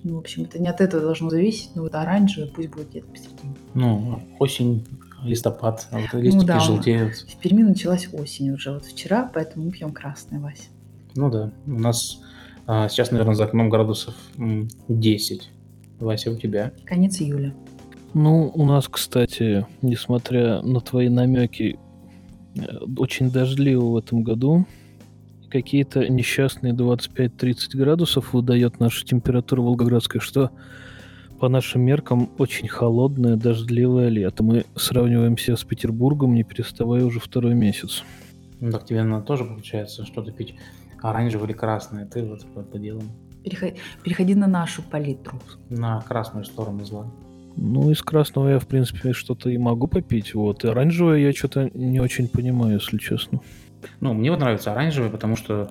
ну, в общем, это не от этого должно зависеть, но вот оранжевый пусть будет где-то посередине.
Ну, осень, листопад, а вот листики ну, да, желтеют.
В Перми началась осень уже вот вчера, поэтому мы пьем красное, Вася.
Ну да, у нас а, сейчас, наверное, за окном градусов 10. Вася, у тебя?
Конец июля.
Ну, у нас, кстати, несмотря на твои намеки, э, очень дождливо в этом году. Какие-то несчастные 25-30 градусов выдает наша температура волгоградская, что по нашим меркам очень холодное, дождливое лето. Мы сравниваем себя с Петербургом, не переставая уже второй месяц.
Ну так тебе надо тоже получается что-то пить оранжевое или красное. Ты вот по, по делам.
Переходи, переходи на нашу палитру.
На красную сторону зла.
Ну, из красного я, в принципе, что-то и могу попить. Вот. И оранжевое я что-то не очень понимаю, если честно.
Ну, мне вот нравится оранжевое, потому что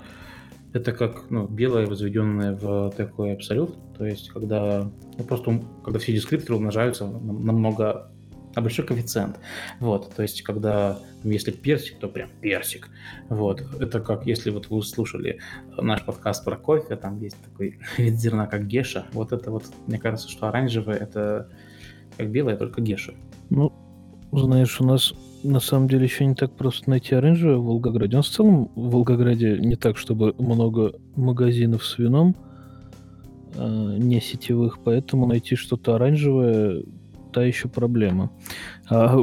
это как ну, белое, возведенное в такой абсолют. То есть, когда ну, просто когда все дескрипторы умножаются намного на большой коэффициент. Вот, то есть, когда если персик, то прям персик. Вот, это как если вот вы слушали наш подкаст про кофе, там есть такой <laughs> вид зерна, как геша. Вот это вот, мне кажется, что оранжевое это как белое, только геша.
Ну, знаешь, у нас на самом деле еще не так просто найти оранжевое в Волгограде. У нас в целом в Волгограде не так, чтобы много магазинов с вином э, не сетевых, поэтому найти что-то оранжевое та еще проблема. А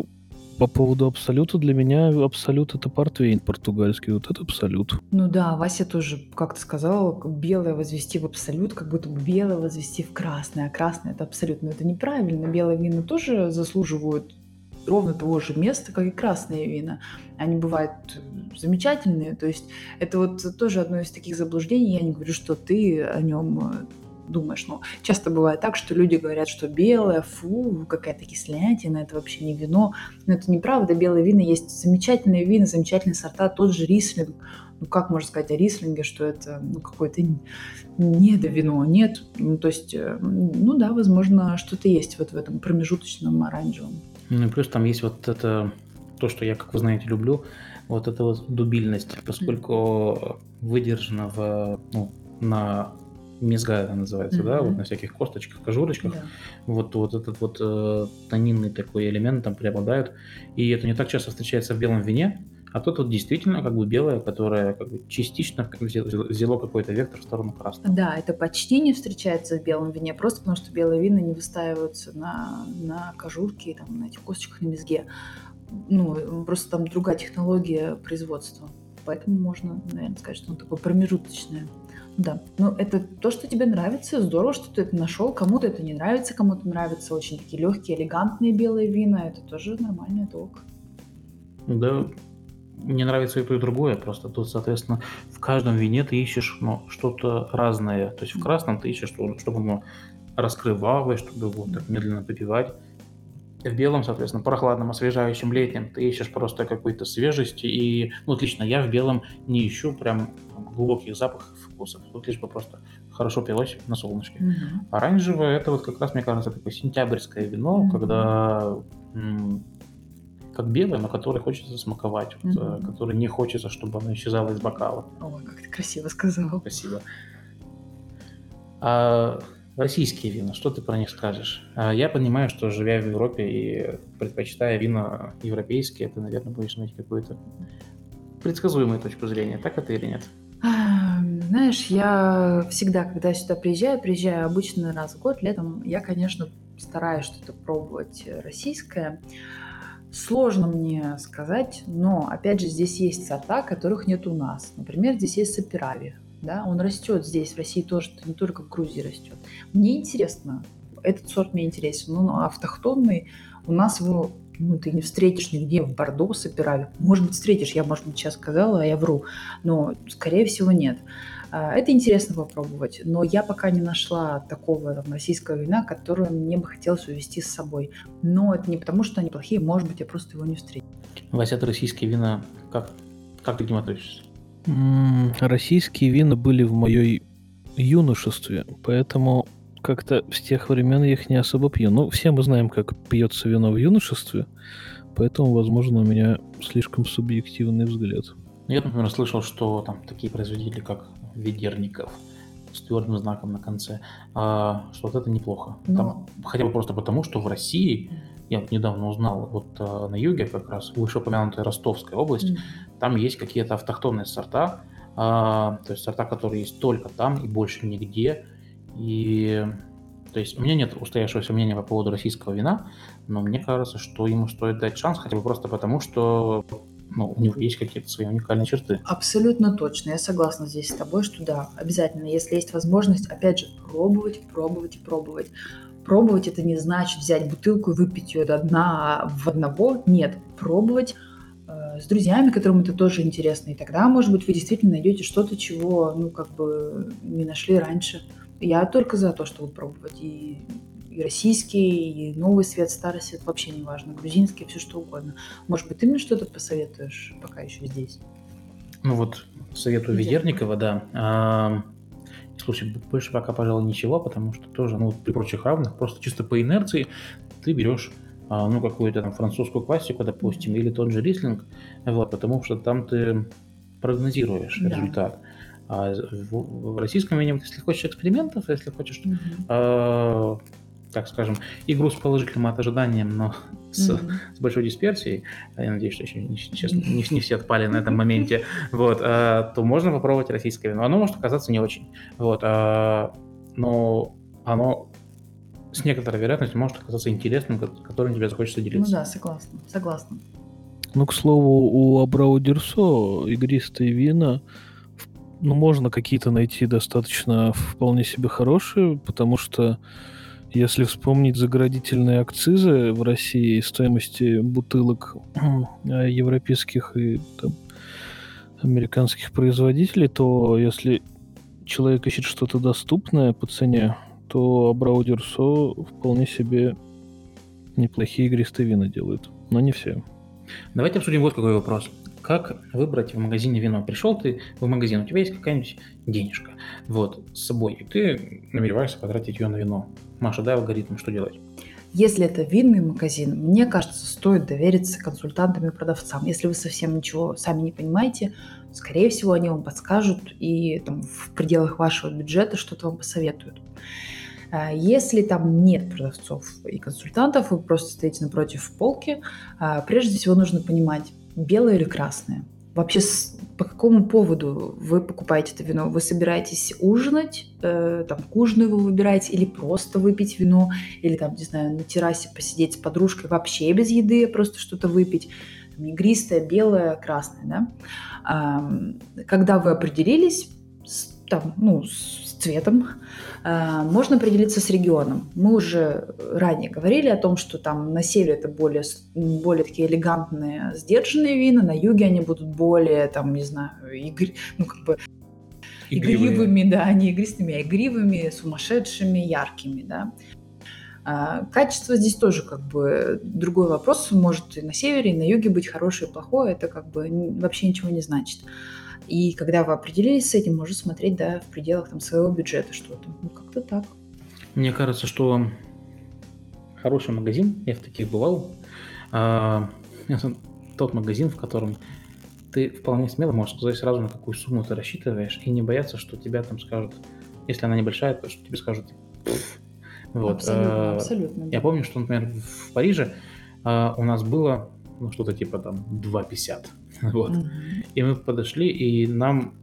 по поводу абсолюта, для меня абсолют это портвейн португальский, вот это абсолют.
Ну да, Вася тоже, как ты сказал, белое возвести в абсолют, как будто бы белое возвести в красное, а красное это абсолют. Но это неправильно, белые вина тоже заслуживают ровно того же места, как и красные вина. Они бывают замечательные. То есть это вот тоже одно из таких заблуждений. Я не говорю, что ты о нем думаешь, ну, часто бывает так, что люди говорят, что белое, фу, какая-то кислятина, это вообще не вино. Но это неправда, белые вина есть замечательные вина, замечательные сорта, тот же рислинг. Ну, как можно сказать о рислинге, что это ну, какое-то не до вино, нет. Ну, то есть, э, ну да, возможно, что-то есть вот в этом промежуточном оранжевом.
Ну и плюс там есть вот это, то, что я, как вы знаете, люблю, вот эта вот дубильность, поскольку выдержана в, ну, на мезга это называется, mm-hmm. да, вот на всяких косточках, кожурочках, да. вот, вот этот вот э, тонинный такой элемент там преобладает, и это не так часто встречается в белом вине, а тут вот действительно как бы белое, которое как бы частично взяло какой-то вектор в сторону красного.
Да, это почти не встречается в белом вине, просто потому что белые вина не выстаиваются на, на кожурке, там, на этих косточках, на мезге. Ну, просто там другая технология производства. Поэтому можно, наверное, сказать, что он такое промежуточное. Да, ну это то, что тебе нравится, здорово, что ты это нашел. Кому-то это не нравится, кому-то нравятся очень такие легкие, элегантные белые вина. Это тоже нормально, это ок.
Да, не нравится и то, и другое. Просто тут, соответственно, в каждом вине ты ищешь ну, что-то разное. То есть в красном ты ищешь, чтобы оно раскрывалось, чтобы его так медленно попивать. В белом, соответственно, прохладном, освежающем, летнем ты ищешь просто какой-то свежести. И, ну, отлично, я в белом не ищу прям глубоких запахов, вкусов. Тут лишь бы просто хорошо пилось на солнышке. Mm-hmm. Оранжевое это вот как раз, мне кажется, такое сентябрьское вино, mm-hmm. когда м- как белое, но которое хочется смаковать, mm-hmm. вот, которое не хочется, чтобы оно исчезало из бокала.
Ой, как ты красиво сказал.
Спасибо. А Российские вина, что ты про них скажешь? А, я понимаю, что живя в Европе и предпочитая вина европейские, ты, наверное, будешь иметь какую-то предсказуемую точку зрения. Так это или нет?
Знаешь, я всегда, когда сюда приезжаю, приезжаю обычно раз в год, летом, я, конечно, стараюсь что-то пробовать российское. Сложно мне сказать, но, опять же, здесь есть сорта, которых нет у нас. Например, здесь есть саперави да, он растет здесь, в России тоже, не только в Грузии растет. Мне интересно, этот сорт мне интересен, но ну, автохтонный, у нас его ну, ты не встретишь нигде в Бордо собирали. Может быть, встретишь, я, может быть, сейчас сказала, а я вру, но, скорее всего, нет. А, это интересно попробовать, но я пока не нашла такого там, российского вина, которое мне бы хотелось увезти с собой. Но это не потому, что они плохие, может быть, я просто его не встретила.
Вася, это российские вина, как, как ты к ним относишься?
Российские вина были в моей юношестве, поэтому как-то с тех времен я их не особо пью. Ну, все мы знаем, как пьется вино в юношестве, поэтому, возможно, у меня слишком субъективный взгляд.
Ну, я, например, слышал, что там такие производители, как Ведерников, с твердым знаком на конце, а, что вот это неплохо. Но... Там, хотя бы просто потому, что в России я вот недавно узнал, вот э, на юге как раз, вышеупомянутая Ростовская область, mm там есть какие-то автохтонные сорта, э, то есть сорта, которые есть только там и больше нигде. И то есть у меня нет устоявшегося мнения по поводу российского вина, но мне кажется, что ему стоит дать шанс, хотя бы просто потому, что ну, у него есть какие-то свои уникальные черты.
Абсолютно точно. Я согласна здесь с тобой, что да, обязательно, если есть возможность, опять же, пробовать, пробовать, пробовать. Пробовать это не значит взять бутылку и выпить ее до дна в одного. Нет, пробовать с друзьями, которым это тоже интересно. И тогда, может быть, вы действительно найдете что-то, чего, ну, как бы не нашли раньше. Я только за то, чтобы пробовать. И, и российский, и новый свет, старый свет, вообще не важно. Грузинский, все что угодно. Может быть, ты мне что-то посоветуешь, пока еще здесь?
Ну вот, советую Ведерникова, да. А, Слушай, больше пока, пожалуй, ничего, потому что тоже, ну, при прочих равных, просто чисто по инерции ты берешь ну, какую-то там французскую классику, допустим, или тот же рислинг, вот, потому что там ты прогнозируешь да. результат. А в, в российском вине, если хочешь экспериментов, если хочешь mm-hmm. а, так скажем, игру с положительным ожиданием, но с, mm-hmm. с большой дисперсией, а я надеюсь, что еще не, сейчас не, не все отпали на этом моменте, вот, а, то можно попробовать российское вино. Оно может оказаться не очень, вот, а, но оно с некоторой вероятностью может оказаться интересным, которым тебе захочется делиться.
Ну да, согласна, согласна.
Ну, к слову, у Абрау Дюрсо игристые вина, ну, можно какие-то найти достаточно вполне себе хорошие, потому что если вспомнить заградительные акцизы в России и стоимости бутылок э, европейских и там, американских производителей, то если человек ищет что-то доступное по цене, то Абрау Дюрсо вполне себе неплохие игристые вина делают, но не все.
Давайте обсудим вот какой вопрос. Как выбрать в магазине вино? Пришел ты в магазин, у тебя есть какая-нибудь денежка вот, с собой, и ты намереваешься потратить ее на вино. Маша, дай алгоритм, что делать?
Если это винный магазин, мне кажется, стоит довериться консультантам и продавцам. Если вы совсем ничего сами не понимаете, скорее всего, они вам подскажут и там, в пределах вашего бюджета что-то вам посоветуют. А, если там нет продавцов и консультантов, вы просто стоите напротив полки, а, прежде всего нужно понимать, белое или красное. Вообще, по какому поводу вы покупаете это вино? Вы собираетесь ужинать, э, там, к ужину его выбираете, или просто выпить вино, или там, не знаю, на террасе посидеть с подружкой вообще без еды, просто что-то выпить. Там, игристое, белое, красное, да? Когда вы определились, там, ну, с цветом, э, можно определиться с регионом. Мы уже ранее говорили о том, что там на севере это более, более такие элегантные, сдержанные вина, на юге они будут более, там, не знаю, игр, ну, как бы игривые. игривыми, да, не игристыми, а игривыми, сумасшедшими, яркими, да. А, качество здесь тоже как бы другой вопрос. Может и на севере, и на юге быть хорошее и плохое. Это как бы вообще ничего не значит. И когда вы определились с этим, можно смотреть, да, в пределах там своего бюджета что-то. Ну, как-то так.
Мне кажется, что хороший магазин, я в таких бывал, а, тот магазин, в котором ты вполне смело можешь сказать сразу, на какую сумму ты рассчитываешь, и не бояться, что тебя там скажут, если она небольшая, то что тебе скажут, вот.
Абсолютно, а, абсолютно.
Я помню, что, например, в Париже а, у нас было ну, что-то типа там 2,50. <laughs> Вот. Угу. И мы подошли, и нам,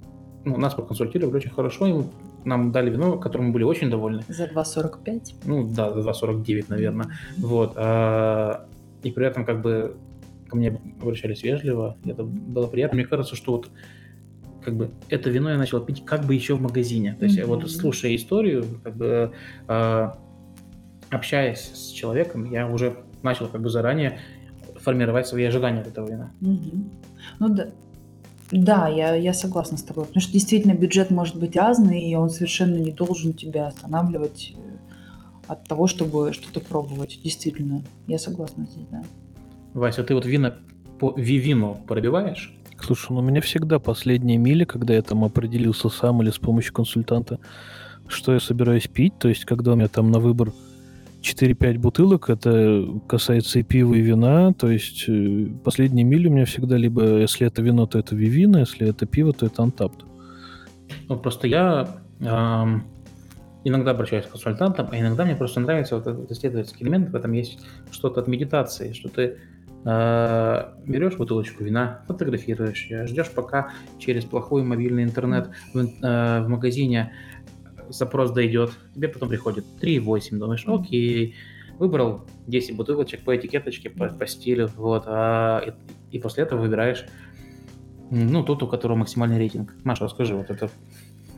ну, нас проконсультировали очень хорошо, и нам дали вино, которым мы были очень довольны.
За 2,45?
Ну да, за 2,49, наверное. Вот. А, и при этом как бы ко мне обращались вежливо, это было приятно. Мне кажется, что вот как бы это вино я начал пить как бы еще в магазине. То есть mm-hmm. вот слушая историю, как бы э, общаясь с человеком, я уже начал как бы заранее формировать свои ожидания от этого вина.
Угу. Ну да. Да, я, я согласна с тобой. Потому что действительно бюджет может быть разный, и он совершенно не должен тебя останавливать э, от того, чтобы что-то пробовать. Действительно, я согласна здесь, да.
Вася, ты вот вина по Вивину пробиваешь?
Слушай, ну у меня всегда последние мили, когда я там определился сам или с помощью консультанта, что я собираюсь пить, то есть когда у меня там на выбор 4-5 бутылок, это касается и пива, и вина, то есть э, последние мили у меня всегда либо, если это вино, то это вивина, если это пиво, то это антапт.
Ну, просто я эм, иногда обращаюсь к консультантам, а иногда мне просто нравится вот этот исследовательский элемент, в этом есть что-то от медитации, что ты э, берешь бутылочку вина, фотографируешь ее, ждешь, пока через плохой мобильный интернет в, э, в магазине запрос дойдет, тебе потом приходит 3,8, думаешь, окей, выбрал 10 бутылочек по этикеточке, по, по стилю, вот, а, и, и после этого выбираешь, ну, тот, у которого максимальный рейтинг. Маша, расскажи, вот это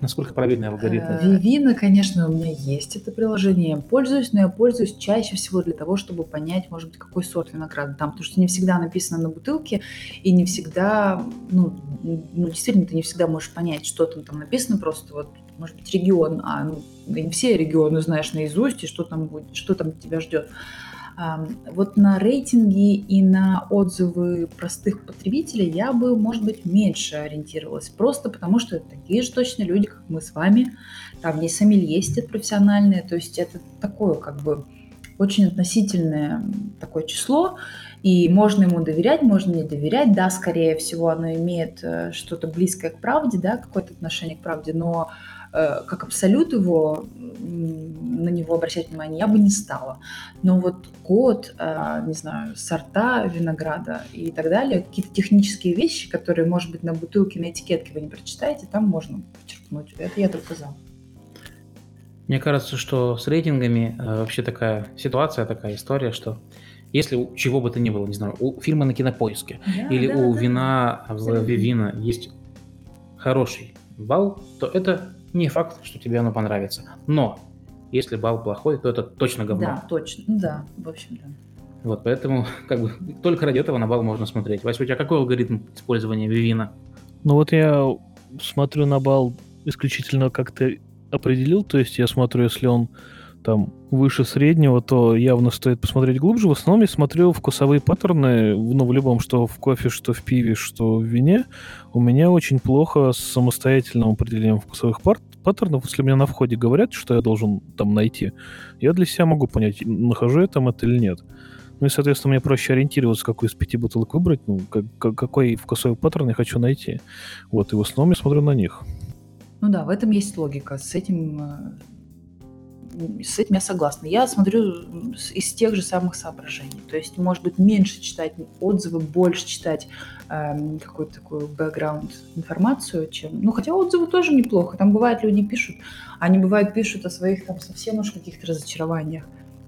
насколько правильный алгоритм? Э,
Вивина, конечно, у меня есть это приложение, я пользуюсь, но я пользуюсь чаще всего для того, чтобы понять, может быть, какой сорт винограда там, потому что не всегда написано на бутылке, и не всегда, ну, ну действительно, ты не всегда можешь понять, что там, там написано, просто вот может быть, регион, а ну, не все регионы знаешь наизусть, и что там будет, что там тебя ждет. Вот на рейтинги и на отзывы простых потребителей я бы, может быть, меньше ориентировалась. Просто потому, что это такие же точно люди, как мы с вами. Там есть сомелье сидят профессиональные. То есть это такое как бы очень относительное такое число. И можно ему доверять, можно не доверять. Да, скорее всего, оно имеет э, что-то близкое к правде, да, какое-то отношение к правде, но как абсолют его, на него обращать внимание я бы не стала. Но вот год, э, не знаю, сорта винограда и так далее, какие-то технические вещи, которые, может быть, на бутылке, на этикетке вы не прочитаете, там можно подчеркнуть. Это я только за.
Мне кажется, что с рейтингами э, вообще такая ситуация, такая история, что если у чего бы то ни было, не знаю, у фильма на кинопоиске да, или да, у да, вина в Вивина есть хороший балл, то это не факт, что тебе оно понравится. Но если балл плохой, то это точно говно.
Да, точно. Ну да, в общем, да.
Вот, поэтому <laughs> как бы только ради этого на балл можно смотреть. Вася, у тебя какой алгоритм использования Вивина?
Ну вот я смотрю на балл исключительно как ты определил, то есть я смотрю, если он там выше среднего, то явно стоит посмотреть глубже. В основном я смотрю вкусовые паттерны, ну, в любом, что в кофе, что в пиве, что в вине. У меня очень плохо с самостоятельным определением вкусовых паттернов. Если мне на входе говорят, что я должен там найти, я для себя могу понять, нахожу я там это или нет. Ну и, соответственно, мне проще ориентироваться, какую из пяти бутылок выбрать, ну, как, какой вкусовой паттерн я хочу найти. Вот, и в основном я смотрю на них.
Ну да, в этом есть логика. С этим э, с этим я согласна. Я смотрю из тех же самых соображений. То есть, может быть, меньше читать отзывы, больше читать э, какую-то такую бэкграунд информацию, чем... Ну, хотя отзывы тоже неплохо. Там бывает, люди пишут, они бывают пишут о своих там совсем уж каких-то разочарованиях.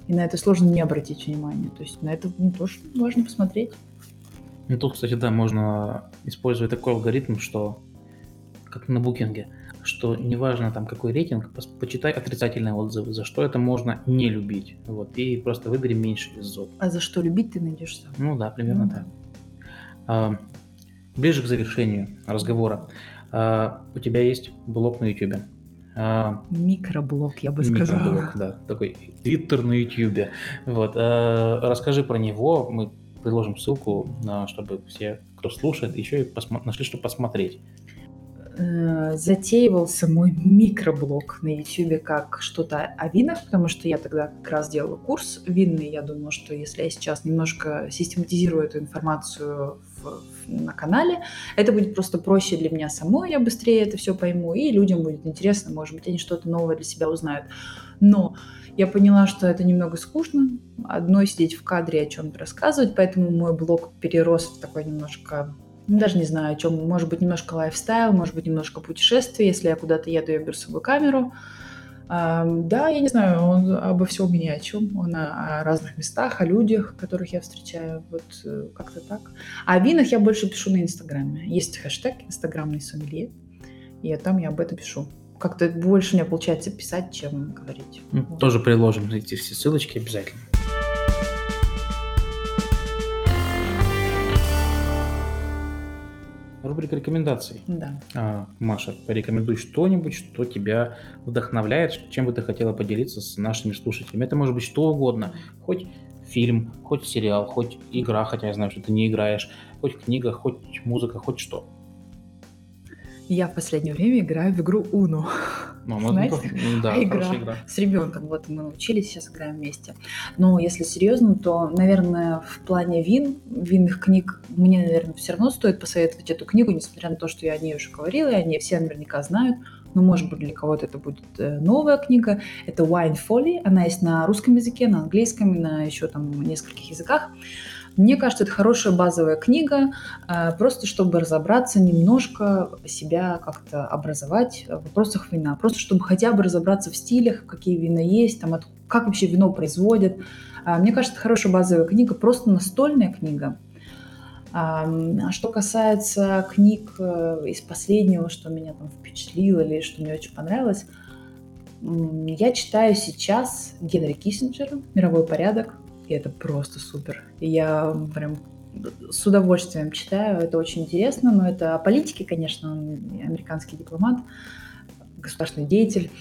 И на это сложно не обратить внимание. То есть на это ну, тоже важно посмотреть.
Ну, тут, кстати, да, можно использовать такой алгоритм, что как на букинге – что неважно там какой рейтинг, почитай отрицательные отзывы, за что это можно не любить. Вот, и просто выбери меньше из зод.
А за что любить ты найдешь сам.
Ну да, примерно
Ну
так. А, ближе к завершению разговора. А, у тебя есть блог на YouTube. А,
Микроблог, я бы сказала.
микроблог, да, такой твиттер на YouTube. Вот, а, расскажи про него, мы приложим ссылку, чтобы все, кто слушает, еще и посмо- нашли, что посмотреть.
Э, затеивался мой микроблог на YouTube как что-то о винах, потому что я тогда как раз делала курс винный. Я думала, что если я сейчас немножко систематизирую эту информацию в- в- на канале, это будет просто проще для меня самой, я быстрее это все пойму, и людям будет интересно, может быть, они что-то новое для себя узнают. Но я поняла, что это немного скучно, одной сидеть в кадре и о чем-то рассказывать, поэтому мой блог перерос в такой немножко даже не знаю, о чем. Может быть, немножко лайфстайл, может быть, немножко путешествие. Если я куда-то еду, я беру с собой камеру. Ам, да, я не знаю, он обо всем и ни о чем. Он о, о разных местах, о людях, которых я встречаю. Вот э, как-то так. А о винах я больше пишу на Инстаграме. Есть хэштег «Инстаграмный сомелье», и там я об этом пишу. Как-то больше у меня получается писать, чем говорить.
Ну,
Вот.
Тоже приложим эти все ссылочки обязательно. Рубрика рекомендаций.
Да.
А, Маша, порекомендуй что-нибудь, что тебя вдохновляет, чем бы ты хотела поделиться с нашими слушателями. Это может быть что угодно. Хоть фильм, хоть сериал, хоть игра, хотя я знаю, что ты не играешь, хоть книга, хоть музыка, хоть что.
Я в последнее время играю в игру Uno.
Ну, она
Знаете?
ну да,
Игра.
игра.
С ребенком. Вот мы научились, сейчас играем вместе. Но если серьезно, то, наверное, в плане вин, винных книг, мне, наверное, все равно стоит посоветовать эту книгу, несмотря на то, что я о ней уже говорила, и они все наверняка знают. Но, может быть, для кого-то это будет э, новая книга. Это Wine Folly. Она есть на русском языке, на английском, на еще там нескольких языках. Мне кажется, это хорошая базовая книга, э, просто чтобы разобраться немножко, себя как-то образовать в вопросах вина. Просто чтобы хотя бы разобраться в стилях, какие вина есть, там, от- как вообще вино производят. А, Мне кажется, это хорошая базовая книга, просто настольная книга. А что касается книг э, из последнего, что меня там впечатлило или что мне очень понравилось, я читаю сейчас Генри Киссинджера «Мировой порядок», и это просто супер. Я прям с удовольствием читаю, это очень интересно, но это о политике, конечно, он американский дипломат, государственный деятель.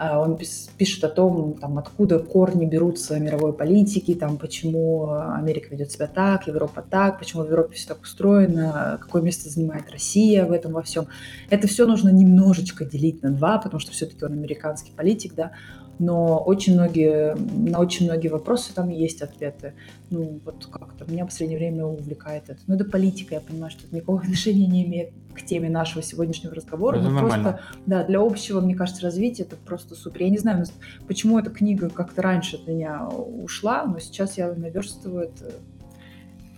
А, Он пишет о том, там, откуда корни берутся мировой политики, там, почему Америка ведет себя так, Европа так, почему в Европе все так устроено, какое место занимает Россия в этом во всем. Это все нужно немножечко делить на два, потому что все-таки он американский политик, да, но очень многие, на очень многие вопросы там есть ответы. Ну, вот как-то меня в последнее время увлекает это. Ну, это политика, я понимаю, что это никакого <laughs> отношения не имеет к теме нашего сегодняшнего разговора.
Это
но
нормально.
просто, да, для общего, мне кажется, развития это просто супер. Я не знаю, почему эта книга как-то раньше от меня ушла, но сейчас я наверстываю это.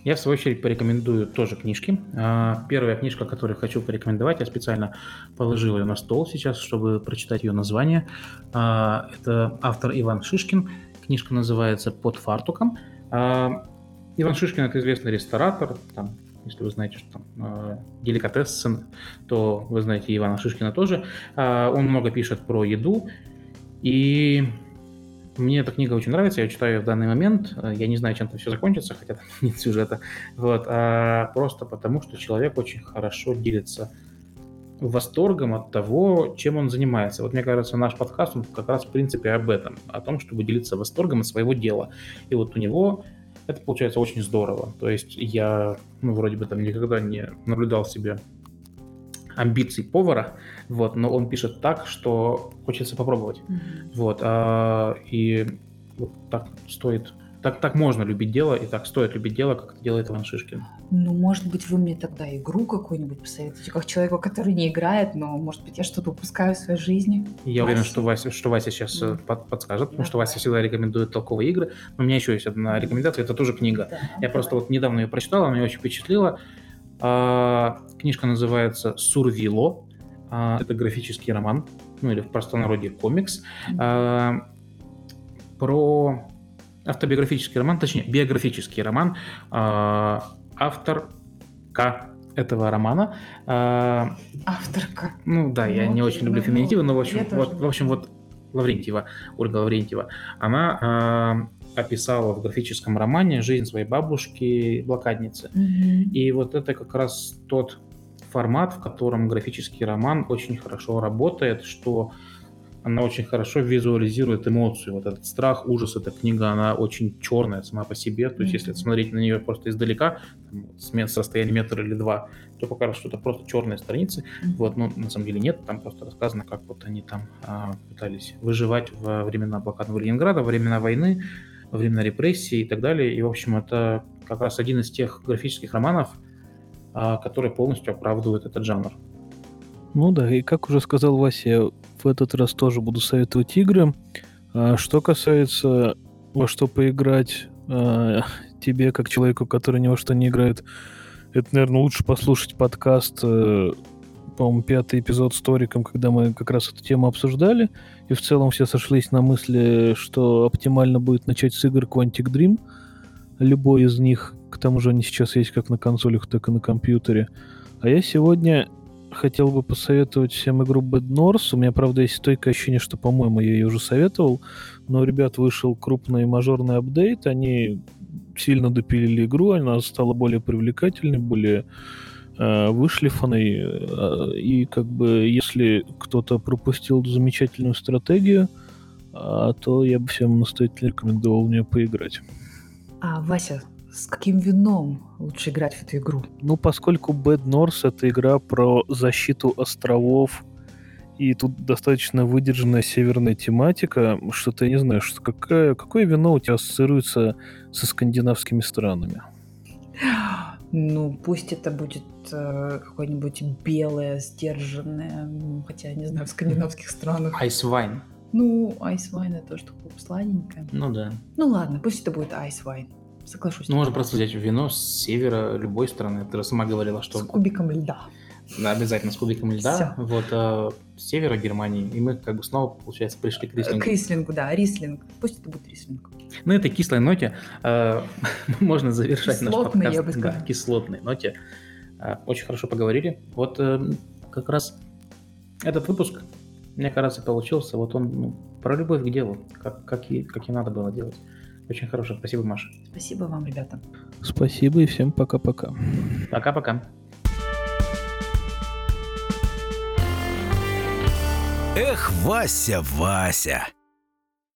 Я, в свою очередь, порекомендую тоже книжки. А, Первая книжка, которую хочу порекомендовать, я специально положил ее на стол сейчас, чтобы прочитать ее название. А, Это автор Иван Шишкин. Книжка называется «Под фартуком». А, Иван Шишкин – это известный ресторатор, там, если вы знаете, что там э, деликатесен, то вы знаете Ивана Шишкина тоже. А, Он много пишет про еду, и мне эта книга очень нравится, я читаю ее в данный момент. Э, Я не знаю, чем там все закончится, хотя там <laughs> нет сюжета. Вот, а просто потому, что человек очень хорошо делится восторгом от того, чем он занимается. Вот мне кажется, наш подкаст, он как раз в принципе об этом, о том, чтобы делиться восторгом от своего дела. И вот у него это получается очень здорово. То есть я, ну, вроде бы там никогда не наблюдал себе амбиций повара, вот, но он пишет так, что хочется попробовать. Вот, а, и вот так стоит, так, так можно любить дело, и так стоит любить дело, как это делает Иван Шишкин.
Ну, может быть, вы мне тогда игру какую-нибудь посоветуете, как человеку, который не играет, но, может быть, я что-то упускаю в своей жизни.
Я уверен,
Вася.
что Вася, что Вася сейчас э,
Мгм.
под- подскажет, потому что
Давай.
Вася всегда рекомендует толковые игры. Но у меня еще есть одна рекомендация, это тоже книга.
Да,
Я просто
давай.
вот недавно ее прочитал, она меня очень впечатлила. А, Книжка называется «Сурвило». А, Это графический роман, ну или в простонародье комикс. А, Про автобиографический роман, точнее, биографический роман. А, Автор К. этого романа.
Авторка.
ну да, я
Ну,
не очень люблю
ну,
феминитивы,
ну,
но в
я
общем, вот, в общем, вот Лаврентьева, Ольга Лаврентьева, она описала в графическом романе жизнь своей бабушки блокадницы.
Мгм.
И вот это как раз тот формат, в котором графический роман очень хорошо работает, что она очень хорошо визуализирует эмоцию. Вот этот страх, ужас, эта книга, она очень черная сама по себе. То есть, если смотреть на нее просто издалека, там, с расстояния метра или два, то покажется, что это просто черные страницы. Вот, но на самом деле нет, там просто рассказано, как вот они там а, пытались выживать во времена блокадного Ленинграда, во времена войны, времена репрессий и так далее. И, в общем, это как раз один из тех графических романов, а, который полностью оправдывает этот жанр.
Ну да, и как уже сказал Вася, в этот раз тоже буду советовать игры. А что касается во что поиграть а, тебе, как человеку, который ни во что не играет, это, наверное, лучше послушать подкаст, э, по-моему, пятый эпизод с Ториком, когда мы как раз эту тему обсуждали, и в целом все сошлись на мысли, что оптимально будет начать с игр Quantic Dream, любой из них, к тому же они сейчас есть как на консолях, так и на компьютере. А я сегодня хотел бы посоветовать всем игру Bad North. У меня, правда, есть стойкое ощущение, что, по-моему, я ее уже советовал. Но у ребят вышел крупный мажорный апдейт. Они сильно допилили игру, она стала более привлекательной, более э, вышлифанной. Э, и как бы, если кто-то пропустил замечательную стратегию, а, то я бы всем настоятельно рекомендовал в нее поиграть.
А, Вася, с каким вином лучше играть в эту игру?
Ну, поскольку Bad North это игра про защиту островов, и тут достаточно выдержанная северная тематика, что-то я не знаю, что какая, какое вино у тебя ассоциируется со скандинавскими странами? <gasps> <laughs>
Ну, пусть это будет э, какое-нибудь белое, сдержанное, хотя, не знаю, в скандинавских странах.
Wine.
Ну, айс вайн это тоже такое сладенькое.
Ну да.
Ну ладно, пусть это будет айс вайн. Соглашусь.
Ну, можно просто взять вино с севера любой страны. Ты же сама говорила, что
С кубиком льда.
Обязательно с кубиком льда.
Всё.
Вот с севера Германии. И мы как бы снова, получается, пришли к
К
рислингу.
рислингу, да, рислинг. Пусть это будет рислинг.
На этой кислой ноте э, <laughs> можно завершать наш
Кислотной,
подкаст.
я бы
Да, кислотной ноте. Э, очень хорошо поговорили. Вот э, как раз этот выпуск, мне кажется, получился. Вот он ну, про любовь к делу, как, как, и, как и надо было делать. Очень хорошо. Спасибо, Маша.
Спасибо вам, ребята.
Спасибо и всем пока-пока.
Пока-пока.
Эх, Вася, Вася.